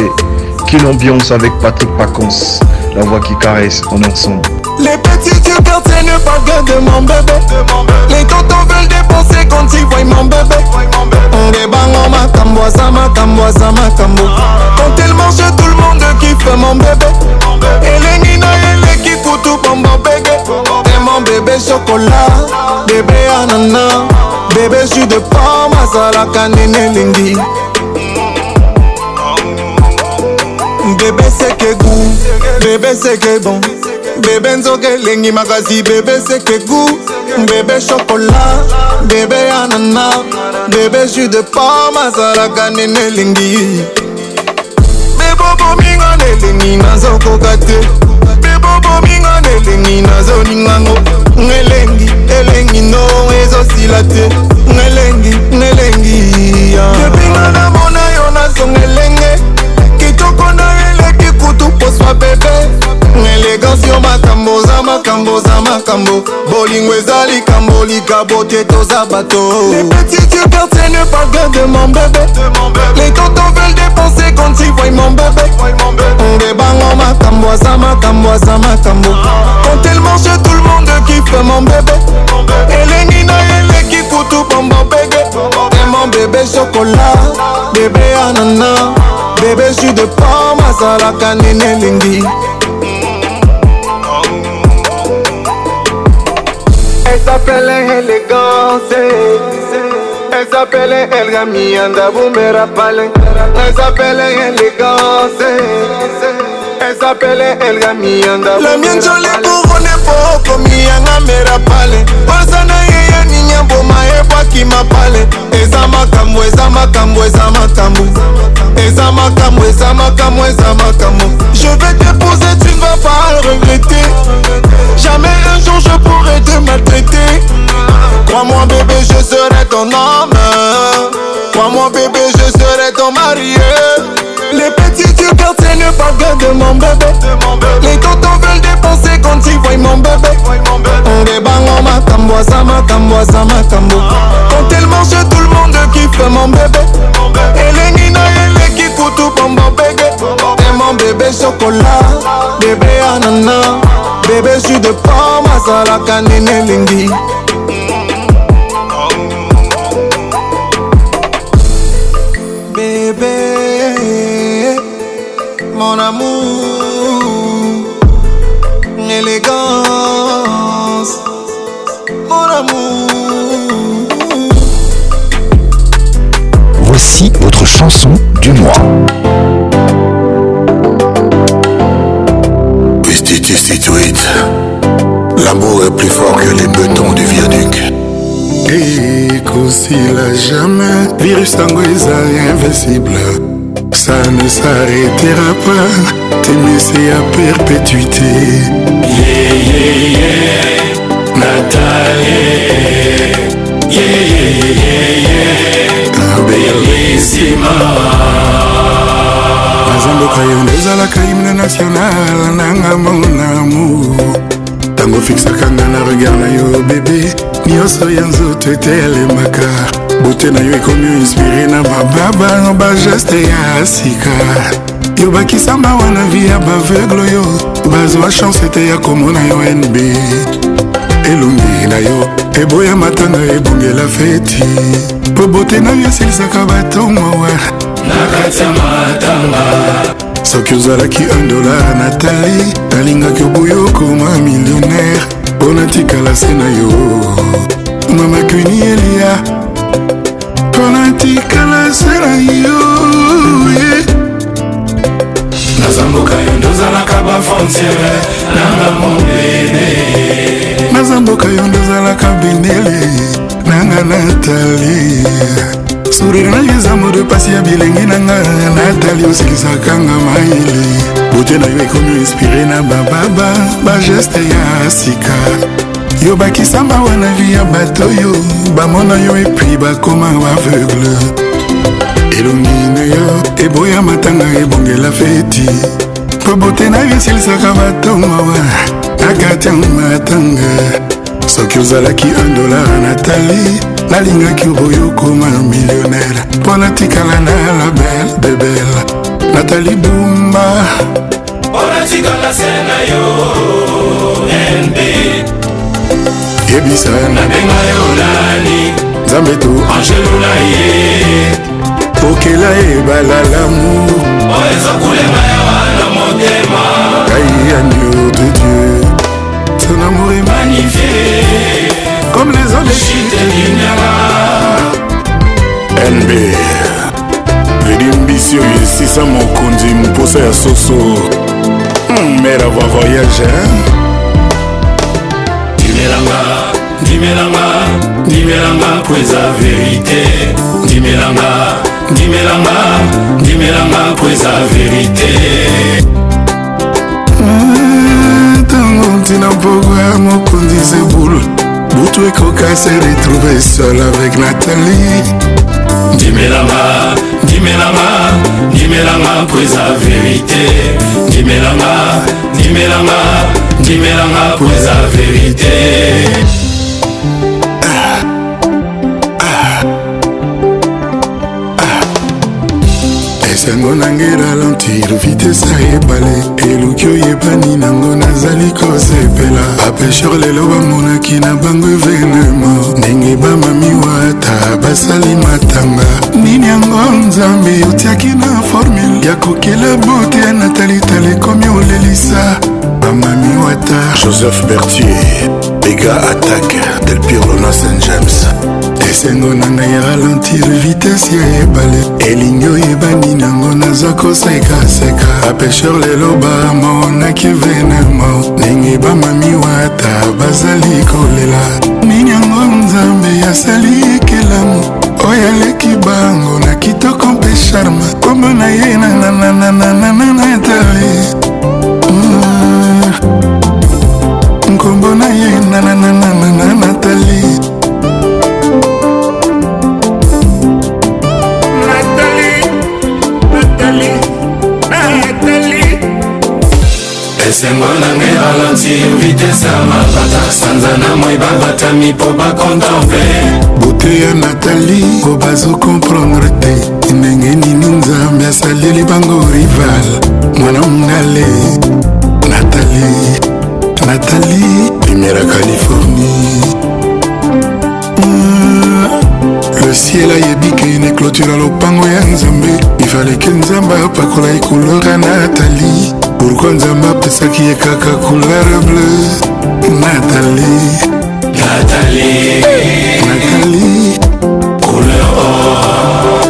Quelle ambiance avec Patrick Pacons, la voix qui caresse en ensemble. Les petits qui ne parlent de mon bébé. Les tontons veulent dépenser quand ils voient mon bébé. On mon ma ma ma Quand elle mangent tout le monde kiffe mon bébé. Et les nina et les tout bon bon bébé. Et mon bébé chocolat, bébé ananas. bebe su de pam azalaka ndenge elingi bebe seke gu bebe seke bon bebe nzoka elengi makasi bebe seke gu bebe shokola bebe anana bebe jus de pam azalaka ndenge elingi bebobominga na elengi nazokoka te bominga elengi nazolingango ngelengi elengi no ezosila te ngelengi ngelengi kebinga namona yo nazonga elenge kitoko na eleki kutu poswa bebe elegance yo makambo oza makambo oza makambo bolingo eza likambo likabo te toza bato ne parle de mon bébé Les tontons veulent dépenser quand ils voient mon bébé On débango makambo aza makambo aza makambo Quand elle mange tout le monde kiffe mon bébé elengi na eleki kutu bombo bege Et mon bébé chocolat, bébé anana Bébé jus de pomme azalaka nene elengi Elle s'appelait élégance Elle s'appelait Elga Mianda Boumera Palin Elle s'appelait élégance Elle s'appelait Elga Mianda La mienne je l'ai couronnée pour comme Yanga Mera Palin Basana Yeya Ninya Boma Ebwa Kima Palin Eza makambo, eza makambo, eza makambo Je vais t'épouser, tu ne vas pas le regretter Jamais un jour je pourrai te maltraiter Crois-moi bébé, je serai ton homme Crois-moi bébé, je serai ton mari Les petits du quartier ne pas que de mon bébé Les tontons veulent dépenser quand ils voient mon bébé Quand elle mange, tout le monde kiffe mon bébé Et les tout bonbon bébé Et mon bébé chocolat Bébé ananas Bébé jus de pomme Masala salakanine lingui Bébé Mon amour Élégance Mon amour Voici votre chanson moi. L'amour est plus fort que les bétons du viaduc. Et la jamais, virus tango invincible. Ça ne s'arrêtera pas, t'es laissé à perpétuité. Yeah, yeah, yeah, Nathalie. Yeah, yeah, yeah, yeah. belissima naza mboka yo nde ezalaka himne national nanga monamu ntango ofixakanga na regard na yo bebe nyonso ya nzoto etelemaka bote na yo ekomi oinspire na bababa bageste ya sika yo bakisamba wana vi ya baveugle oyo bazwa chance ete ya komona yo nb elongi na yo eboya matanga ebongela feti mpo bote na yo esilisaka bato mawa na kati ya matanga soki ozalaki 1 dolar na tali nalingaki oboya okoma millionnaire mpo natikala se na yo mama kuni elia mpo natikala se na yo zamboka yo ndozalaka bafrontiere nanga mondele naza mboka yo ndozalaka bendele nanga natali sourire na eza modo pasi ya bilenge na nga natali osikisaka nga mayele bote na yo ekomi inspire na bababa bageste ya sika yo bakisamba wana vi ya bato oyo bamona yo epui bakoma aveugle elongi na yo eboya matanga ebongela feti mpo botenaki esilisaka batongowa nakati ya matanga soki ozalaki 1 dolar natali nalingaki oboyokoma millionnaire mpo natikala na label debel natali bumba onatikala se na yo nb yebisa nabenga yo nani nzambe to angelula ye tokela ebala lamour oyo oh, ezokulenga yawa na motema ngai agneau de dieu son amour est magnifié comme les eaux de chute linyala nb elimbisi oyo esisa mokonzi mposa ya soso hmm, mère ava voyage ndimelanga ndimelanga ndimelanga po eza verité ndimelanga ndimelanga ndimelanga po eza verite eh, ntango ntina mpoko ya mokonzi zebulu butu ekoka se retrouve sol avec natalie ndimelanga ndimelanga ndimelanga po eza verite ndimelanga ndimelanga ndimelanga po eza verite sango na ngai ralentir vitese ebale eluki oyebani nango nazali kosepela bapesher lelo bamonaki na bango evenema ndenge bamamiwa ata basali matanga nini yango nzambe otiaki na formule ya kokela bote ya natalitala ekomi olelisa bamami wata joseph bertier ega attaque delpirlona st james esengo na ngai ralentir vitese ya ebale elingi oyebani nango naza kosekaseka bapesher lelo bamonaki venema ndenge bamami wata bazali kolela nini yango nzambe asali ekelamu oyo aleki bango na kitoko mpe charme kombo na ye nanananananana etari nkombo na ye nananana esengo nanga ebalansi vitese ya mabata sanza na moi babatami mpo bakontemple bote ya natali ko bazokomprendre te ndenge nini nzambe asaleli bango rival mwana mongale natali natali primera californie mm, le ciel ayebi kene clôtura lopango ya nzambe ifaleke nzambe apakola ekulora natali pourkua nzambe apesaki ye kaka couleur bleu natali natali natali couleur or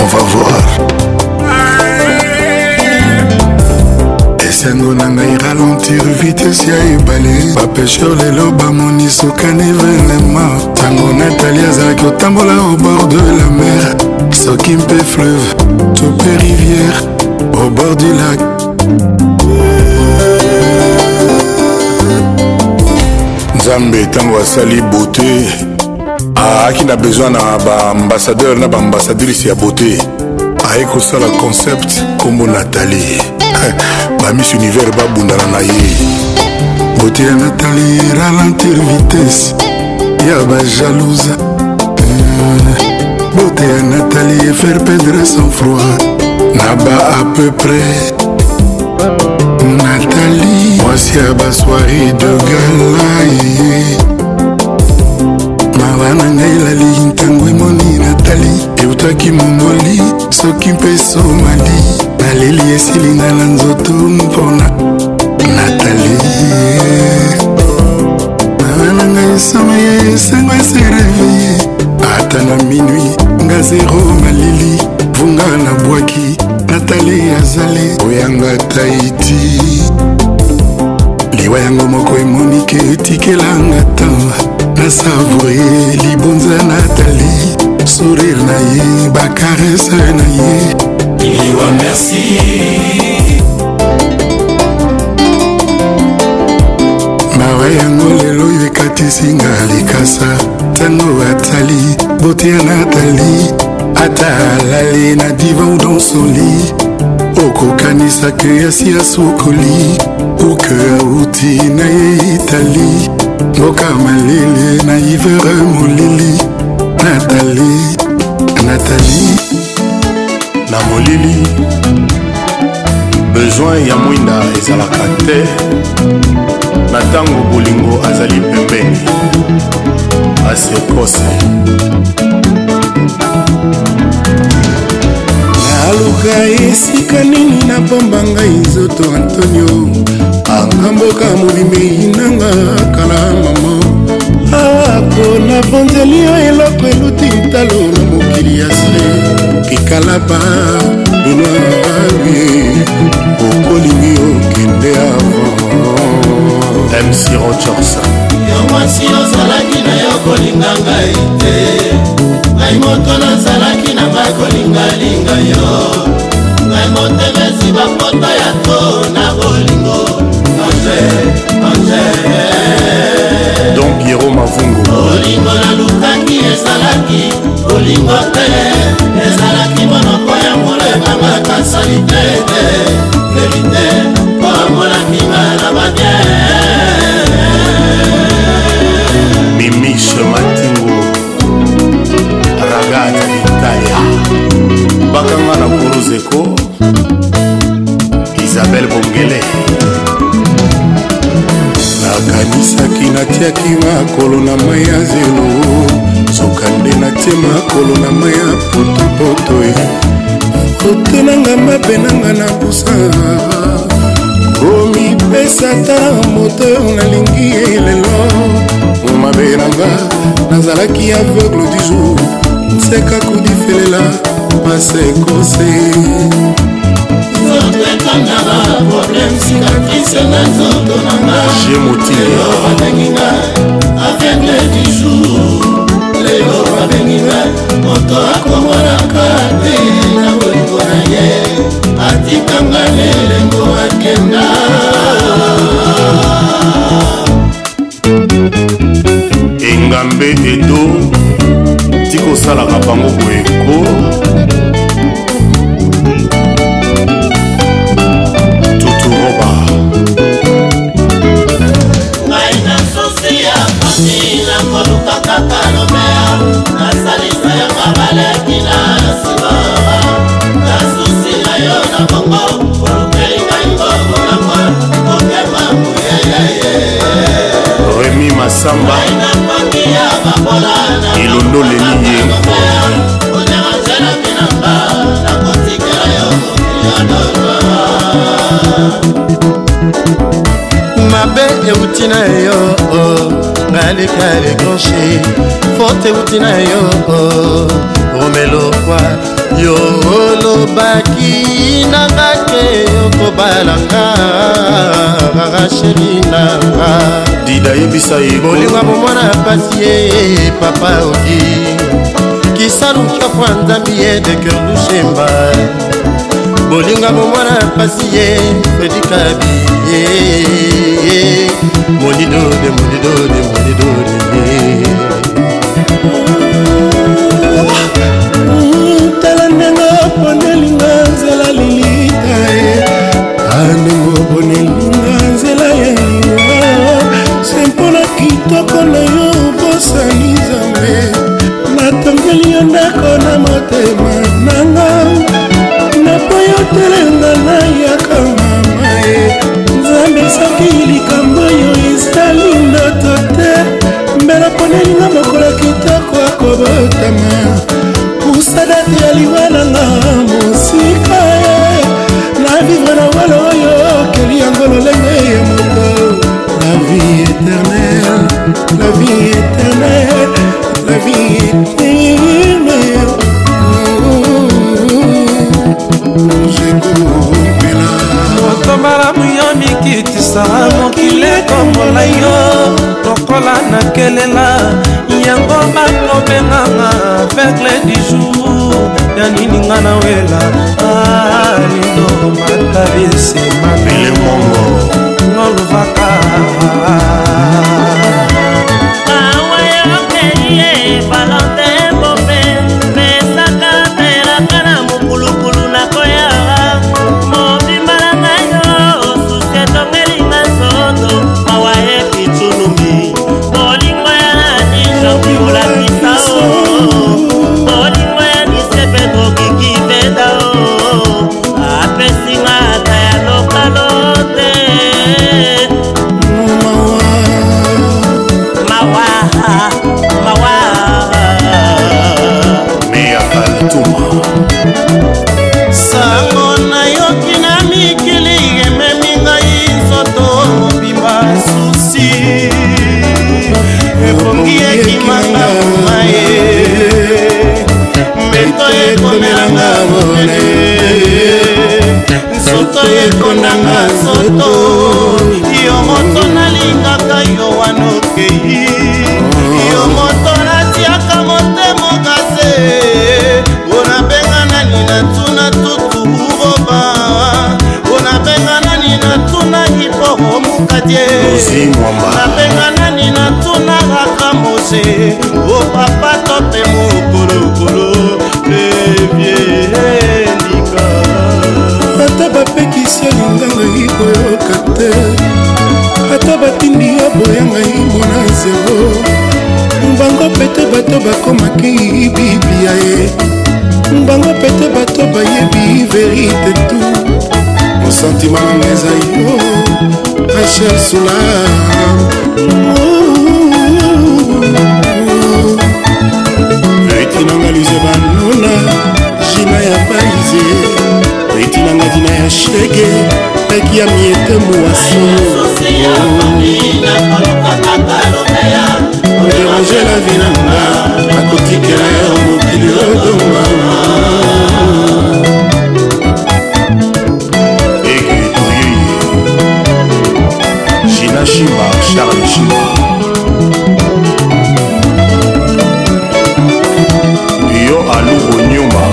on va voir esengo na ngai ralentir vitese ya ebale bapesher lelo bamoni sokani venema ntango natali azalaki kotambola au bord de la mer soki mpe fleuve to mpe rivière au bord du lac. nzambe ntango asali beauté aaki ah, na besoin na baambassadeur na baambassadrice ya beauté aye kosala concept nkombo natali bamiss univers babundana na ye beauté ya natali ralentir vitesse ya bajalouse eh, beauté ya natali faire perdre sans froid na ba à peu près nathalie mwasi ya basoiri de galai mawa na ngai elali ntango emoni natali eutaki mongoli soki mpe somali naleli esilinga na nzoto mpona natali mawa na ngai someye esengo esereveye ata na minui nga zero malili vunga na bwaki natali azali oyanga taiti liwa yango moko emonike etikelanga tan nasavoure libonza natali sourire na ye bakarese na ye liwa merci mawa yango lelo oyo ekatisinga likasa ntango atali botia natali ata alali na divan donsoli okokanisaki asi asokoli kuke auti na ye itali mboka malele na ivere molili natali natali na molili bezoin ya mwinda ezalaka te na ntango bolingo azali pembeni asekose aluka esika nini napamba ngai nzoto antonio anga mboka molimi nanga kala mama ako na bonzeli yo eloko eluti ntalo na mokili ya se kikalaba bino abie okolingi okende avant mc rochorsa yo mwasi ozalaki na yo kolinga ngai te ngai moto nazalaki na ngai kolingalinga yo ngai motemesi bapota ya to na bolingo ange ange don piero mavungo bolingo nalukaki ezalaki bolingo te ezalaki monoko ya molema makasali te daniel bongele nakanisaki natiaki makolo na mai ya zelo soka nde natie makolo na mai ya potopoto e. kotenanga mabe nanga na busa komipesata moto nalingi elelo mabe nanga nazalaki aveugle du jour nseka kudifelela maseko se ezanga baproblème sikatrise na nzoto nanga lelo babenginga aveugle du jour lelo babenginga moto akomonaka te na bolingo na ye atikanga lelengo akenda engambe edo tikosalaka bango boyeko babaleki na nsima na susi na yo na bongo olukelingai ngoko nango motema muyeyeye remi masamba nakoki ya babola ilondo lelinge olyaka nzela binanga nakotikela yo mokili ya dola mabe euti na yo ngaleka oh. lekonche fote euti na yo oh. romelokwa yo olobaki nanga te yokobalanga sheri nanga dida yebisa ye bolinga bomwana pasi ye papa oki kisalukiofwa nzambi ye de kerdushemba bolinga bomwana pasi ye fedikabi monidode monidode monidode rosi mwamba nabenga nani natunakaka mose o oh, papa tote mokolokolo ebielika ata bapekisi alinga ngai koyoka te ata batindi ya boya ngai mona zero mbango pete bato bakomaki biblia ye mbango pete bato bayebi verite tu mosantima nanga ezai yo ma chère Soula. retinanga luze banuna jina ya parize retinanga dina ya shege taki ya miete moaso dérange la vie nanga akotikela yo mokili odongama Tina Chimba, Charles Chimba. Yo Alou Onyumba,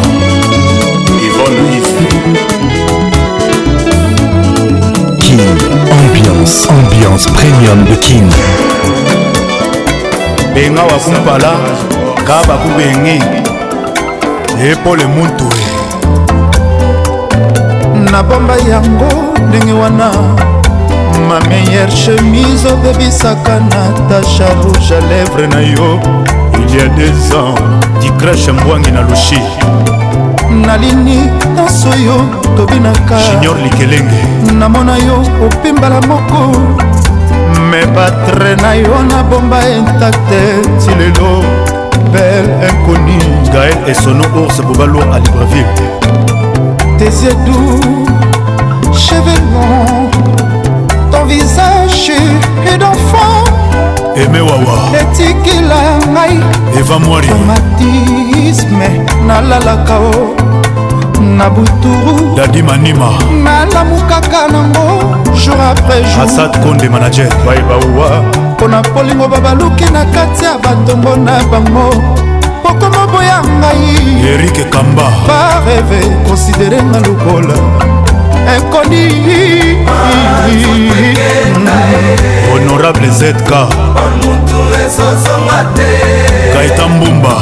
Yvonne Louise. King, ambiance, ambiance premium de King. Benga wa kumpala, kaba kubengi, epole mutu. nabomba yango ndenge wana ma meilleure chemise obebisaka natasha rouge à lèvre na yo il y a deux ans dicrache mbwangi na lushi nalini nyonso yo tobinaka junior likelenge namona yo opimbala moko me batre na yo na bomba intacte ti lelo bel inconi gael esono ours bobalo a libreville tesiedu chevelon visage edofant eme wawa etikila ngai eva mwari traumatisme nalalaka o oh. na buturu dadi manima nalamukaka nango jour après jour asad konde manager baibawa mpo na polingo babaluki na kati ya batongo na bango pokomoboya ngai erike kamba bareve konsiderenga lokola ekoni honorable zk kaita mbumba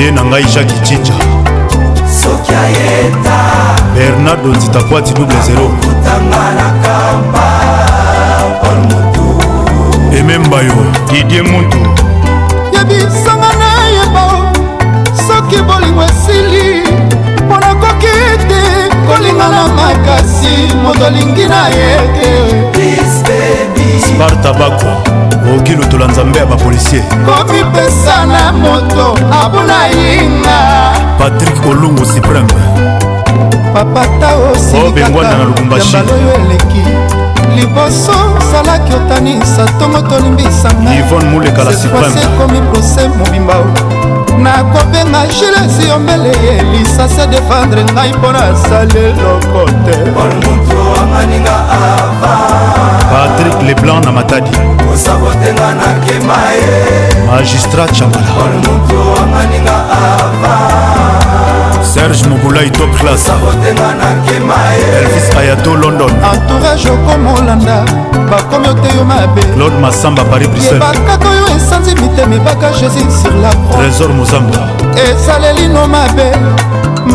ye na ngai jacki cinja bernardo nzitakwati double 0 emembayo didie mutu yebisanga nayeba soki bolingo akolinga na makasi moto alingi na ye te spartabako okoki lotola nzambe ya bapolisier komipesa na moto abuna yinga patrik olungu supreme papata osilikakabaloyo eleki liboso salaki otanisa ntongo tolimbisanga ivone mulekala supreme ekomi prose mobimba nakobenga gilesi yombele elisa se defendre ngai mpo nasali eloko te patrik leblanc na matadi kosabotenga nakema ye magistrat chambala serge mobulai top classesabotenga nakema elvis ayato london entourage okomolanda bakomi oteyo mabe claude masamba paris briselbakaka oyo esanzi mitema ebaka jésus sur la trésor mozamba esalelino mabe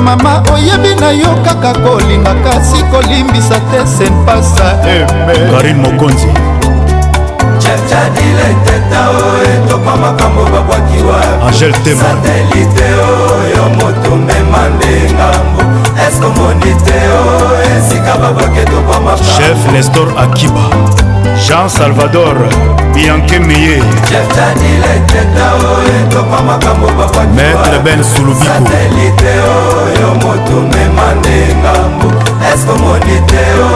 mama oyebi na yo kaka kolinga kasi kolimbisa te senpasa eme karine mokonzi jadileteta o etoka makambo babwakiwa satelite oyo oh, moto mema nde ngambo eske omoni te o oh, esika babwaki etoka makambo chef nestor akiba jean salvador bianke meye maître ben sulubikoatelite oyo motumema nde ngambo eskomoni te o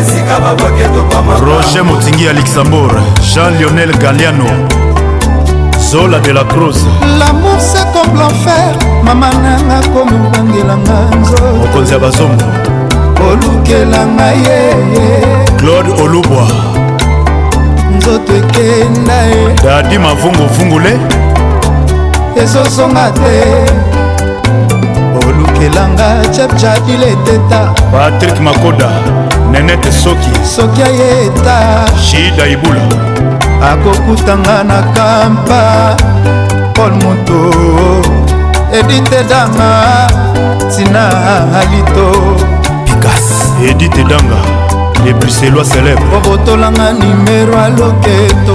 esika baboke tokoma roger motingi ya luxembourg jean lionel galiano zola de la cruz lamour se comme l'enfer mama nanga komibangelanga nzo mokonzi ya bazongo olukelanga ye claude olubwa nzoto ekenda ye dadi mavunguvungule ezosonga te olukelanga chapchapile eteta patrik makoda nenete soki soki ayeta shida ibula akokutanga na kampa paul moto edite danga tina alito pikas edite danga epuselwa célèbre obotolanga nimero ya loketo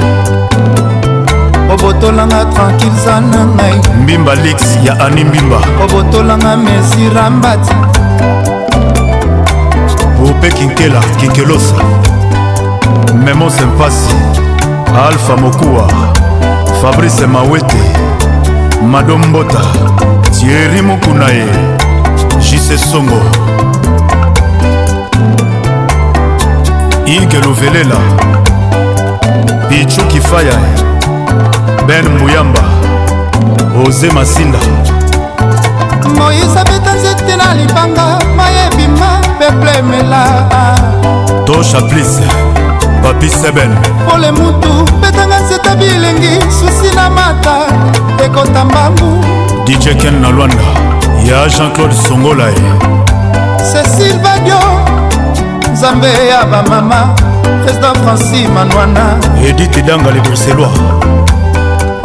obotolanga tranquille za na ngai mbimba lix ya ani mbimba obotolanga mesira mbati ope kinkela kinkelosa memose mpasi alpha mokuwa fabrice mawete madombota tieri mokuna ye jise songo inge luvelela pichu kifaya ben muyamba oze masinda moyise abeta nzete na libanga mayebima peplemela tosha plis papi seben pole mutu betanga nzete bilengi susi na mata ekota mbangu dj ken na lwanda ya jean-claude songolae cecil badio nzambe ya bamama président franci manwana edite danga le bruxellois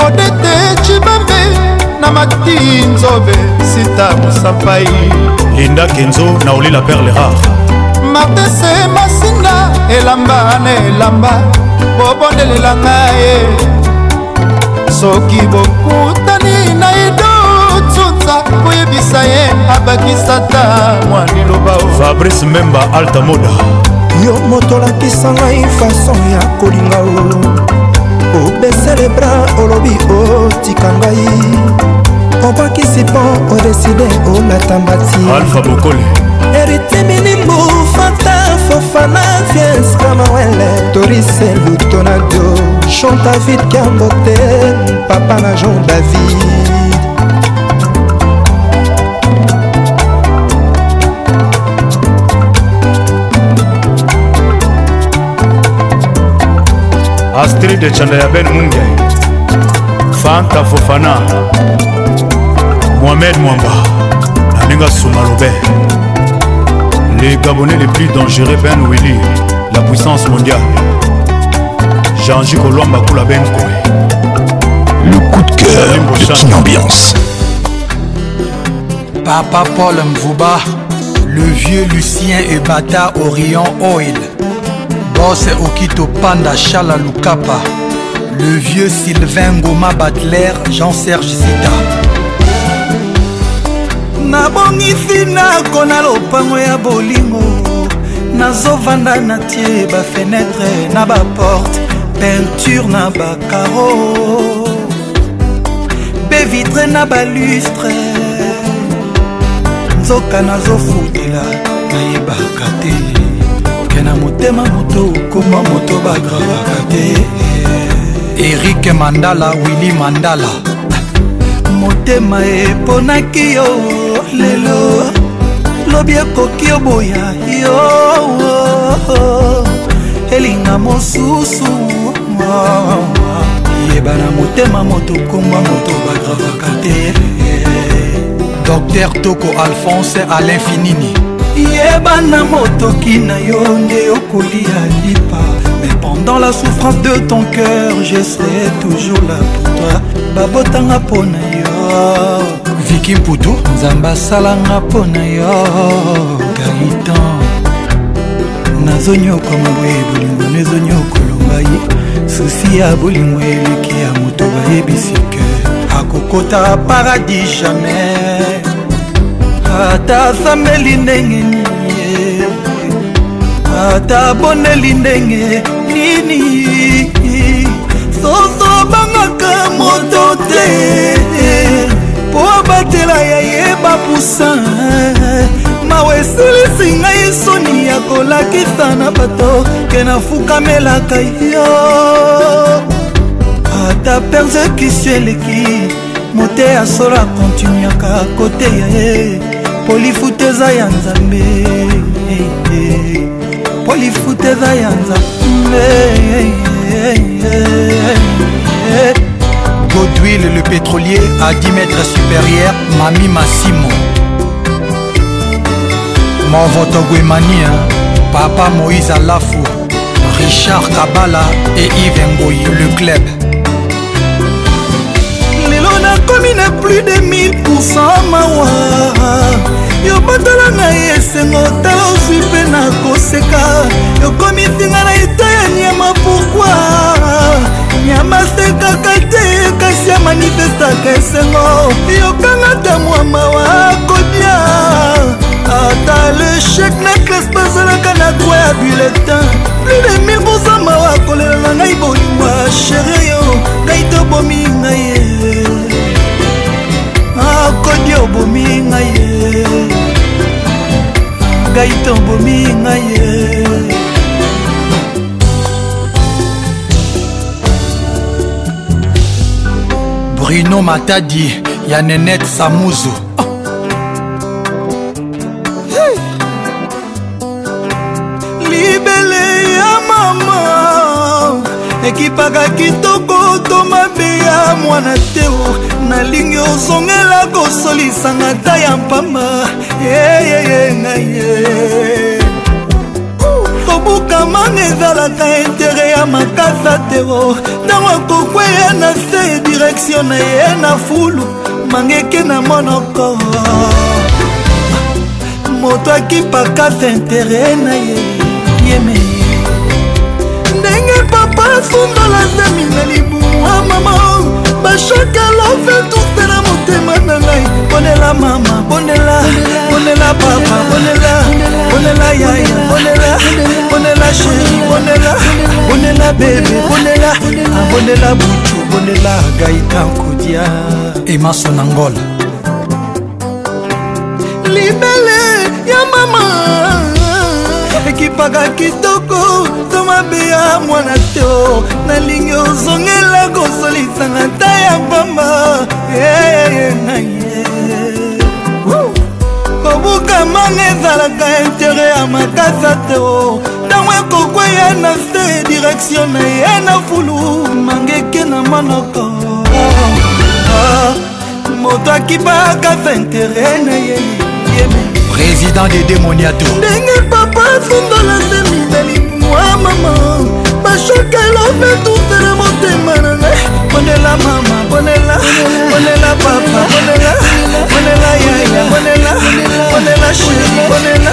odete cibambe na mati nzobe sita mosapai linda kenzo na olila perle rare martese masinga elamba na elamba bobondelelanga ye soki bokutani na ido abakisa ye abakisata mwa liloba fabrice memba alta moda yo moto olakisa ngai fason ya kolinga o obesa lebra olobi otika ngai obakisi mpo odeside olata mbati alfa bokole eritiminimbu fata fofana viens camawele torise lutonado chanta vid kambote papa na jean david astrid ecanda ya ben munge fanta fofana mohamed mwamba na ndenge suma lobe les gabonais les plus dangereux ben willi la puissance mondiale janji kolwamba kula ben koe le coup de cœur de King Ambiance Papa Paul Mvouba, le vieux Lucien Ebata Orion Oil Ross Okito Panda Chala Lukapa Le vieux Sylvain Goma Batler Jean-Serge Zida nabongisi nako na lopango ya bolingo nazovanda na tie bafenetre na baporte peinture na bakaro bevitre na balustre nzoka nazofutela nayebaka te me na motema moto okoma moto bagravaka te erik mandala wili mandala motema eponaki yo lelo lobi ekoki oboya yo elinga mosusu yeba na motema moto okoma moto bagravaka te docteur toko alphonse alain finini koyeba na motoki na yo nde okolia lipa mais pendant la souffrance de ton cœur je serai toujours là pour toi babotanga mpo na yo viki mputu nzambe asalanga mpo na yo gaitan nazonyokoma boye bolingo nezonyokolonga ye susi ya bolingo eleki ya moto bayebisi ke akokota paradis jamai ata asambeli ndenge nini ata boneli ndenge nini sosobangaka moto te mpo abatela ya yeba pusa mawa esilisi ngai soni ya kolakisa na bato ke nafukamelaka yo ata persekisio eleki mote ya solo akontinuaka kote ya ye polifute eza ya nzambe hey, hey. po lifuta eza ya nzambe godwil le pétrolier à 10 mètres supérieur mami masimo monvotogwemania papa moïse alafu richard kabala et yves ngoi le club lelo nakomi na plus de 1000 pourcent mawa yo batala na ye esengo tala ozwi mpe na koseka yokomi ntinga na etaya nyama pourkui nyama sekaka te kasi amanifestaka esengo yokanga tamwa mawa kodia ata lechek na classe bazalaka na droit ya bulletin plus de 1000 pourcent mawa kolela na ngai bolingwa sheri yo ngai tobomi ngai ye akodi ah, obomi ngai ye ngai tombomi ngai ye bruno matadi ya nenet samuzu ekipaka kitoko to mabe ya mwana teo nalingi ozongela kosolisanga ta ya mpamba eyeye ngaye kobukamanga ezalaka intere ya makasa teo ntango akokweya na se direktio na ye na fulu mangeke na monoko moto akipaka sa intere na ye yeme bafundola ndami na libumwa ah, mama bashaka love tute na motema na ngai bonela mama bonela bonela papa bonela bonela yaya bonela bonela sheri bonela bonela bebe bonela abonela ah, butu bonela gaitakodia emaso na ngola libele ya mama ekipaka kitoko to mabe ya mwana te nalingi ozongela kosolisanga ta ya pamba kobuka manga ezalaka intere ya makasa te ntango ekokweya na se direktio na ye na fulu mangeke na monoko ah, ah, moto akipaka sa intere na ye yeme président de démoniato ndenge papa afundola ndemi na libwa mama bashoka elope tutela motema na ngai ponela mama ponela ponela papa ponela ponela yaya ponela ponela sheri ponela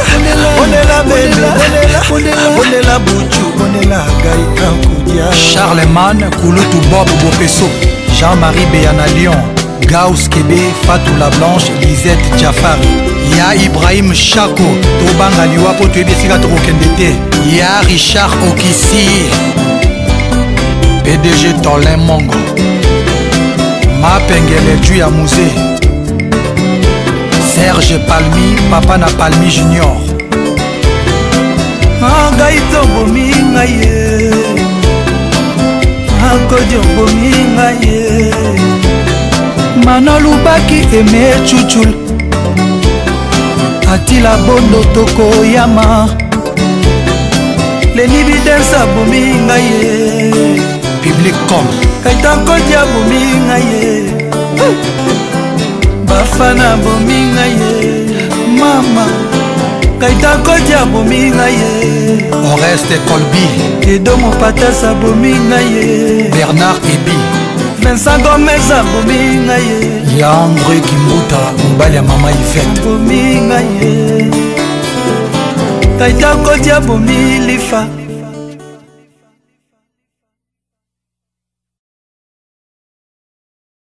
ponela bebe ponela ponela bucu ponela gai ankudia charlemagne kulutu bob bopeso jean-marie beyana lion gaus kebe fatula blanche lisette jafari ya ibrahim shako tobanga liwa mpo toyebi esika tokokende te ya richard okisi pdg tolin mongo mapengele ju ya muse serge palmi papa na palmi junior ngai ah, tobomi ngai ye akodi ah, obomi ngai ye mano lubaki eme chuchul atila bondo tokoyama leni bidense abomi ngai ye public com kaitakodi abomi ngai ye bafana abomi ngai ye mama kaitakodi abomi ngai ye oreste colbi edomo patas abomi ngai ye bernard ebi vincent gomez akomi ngaye ya andre kimbuta mobali ya mama ifet akomi ngaye taita koti abomi lifa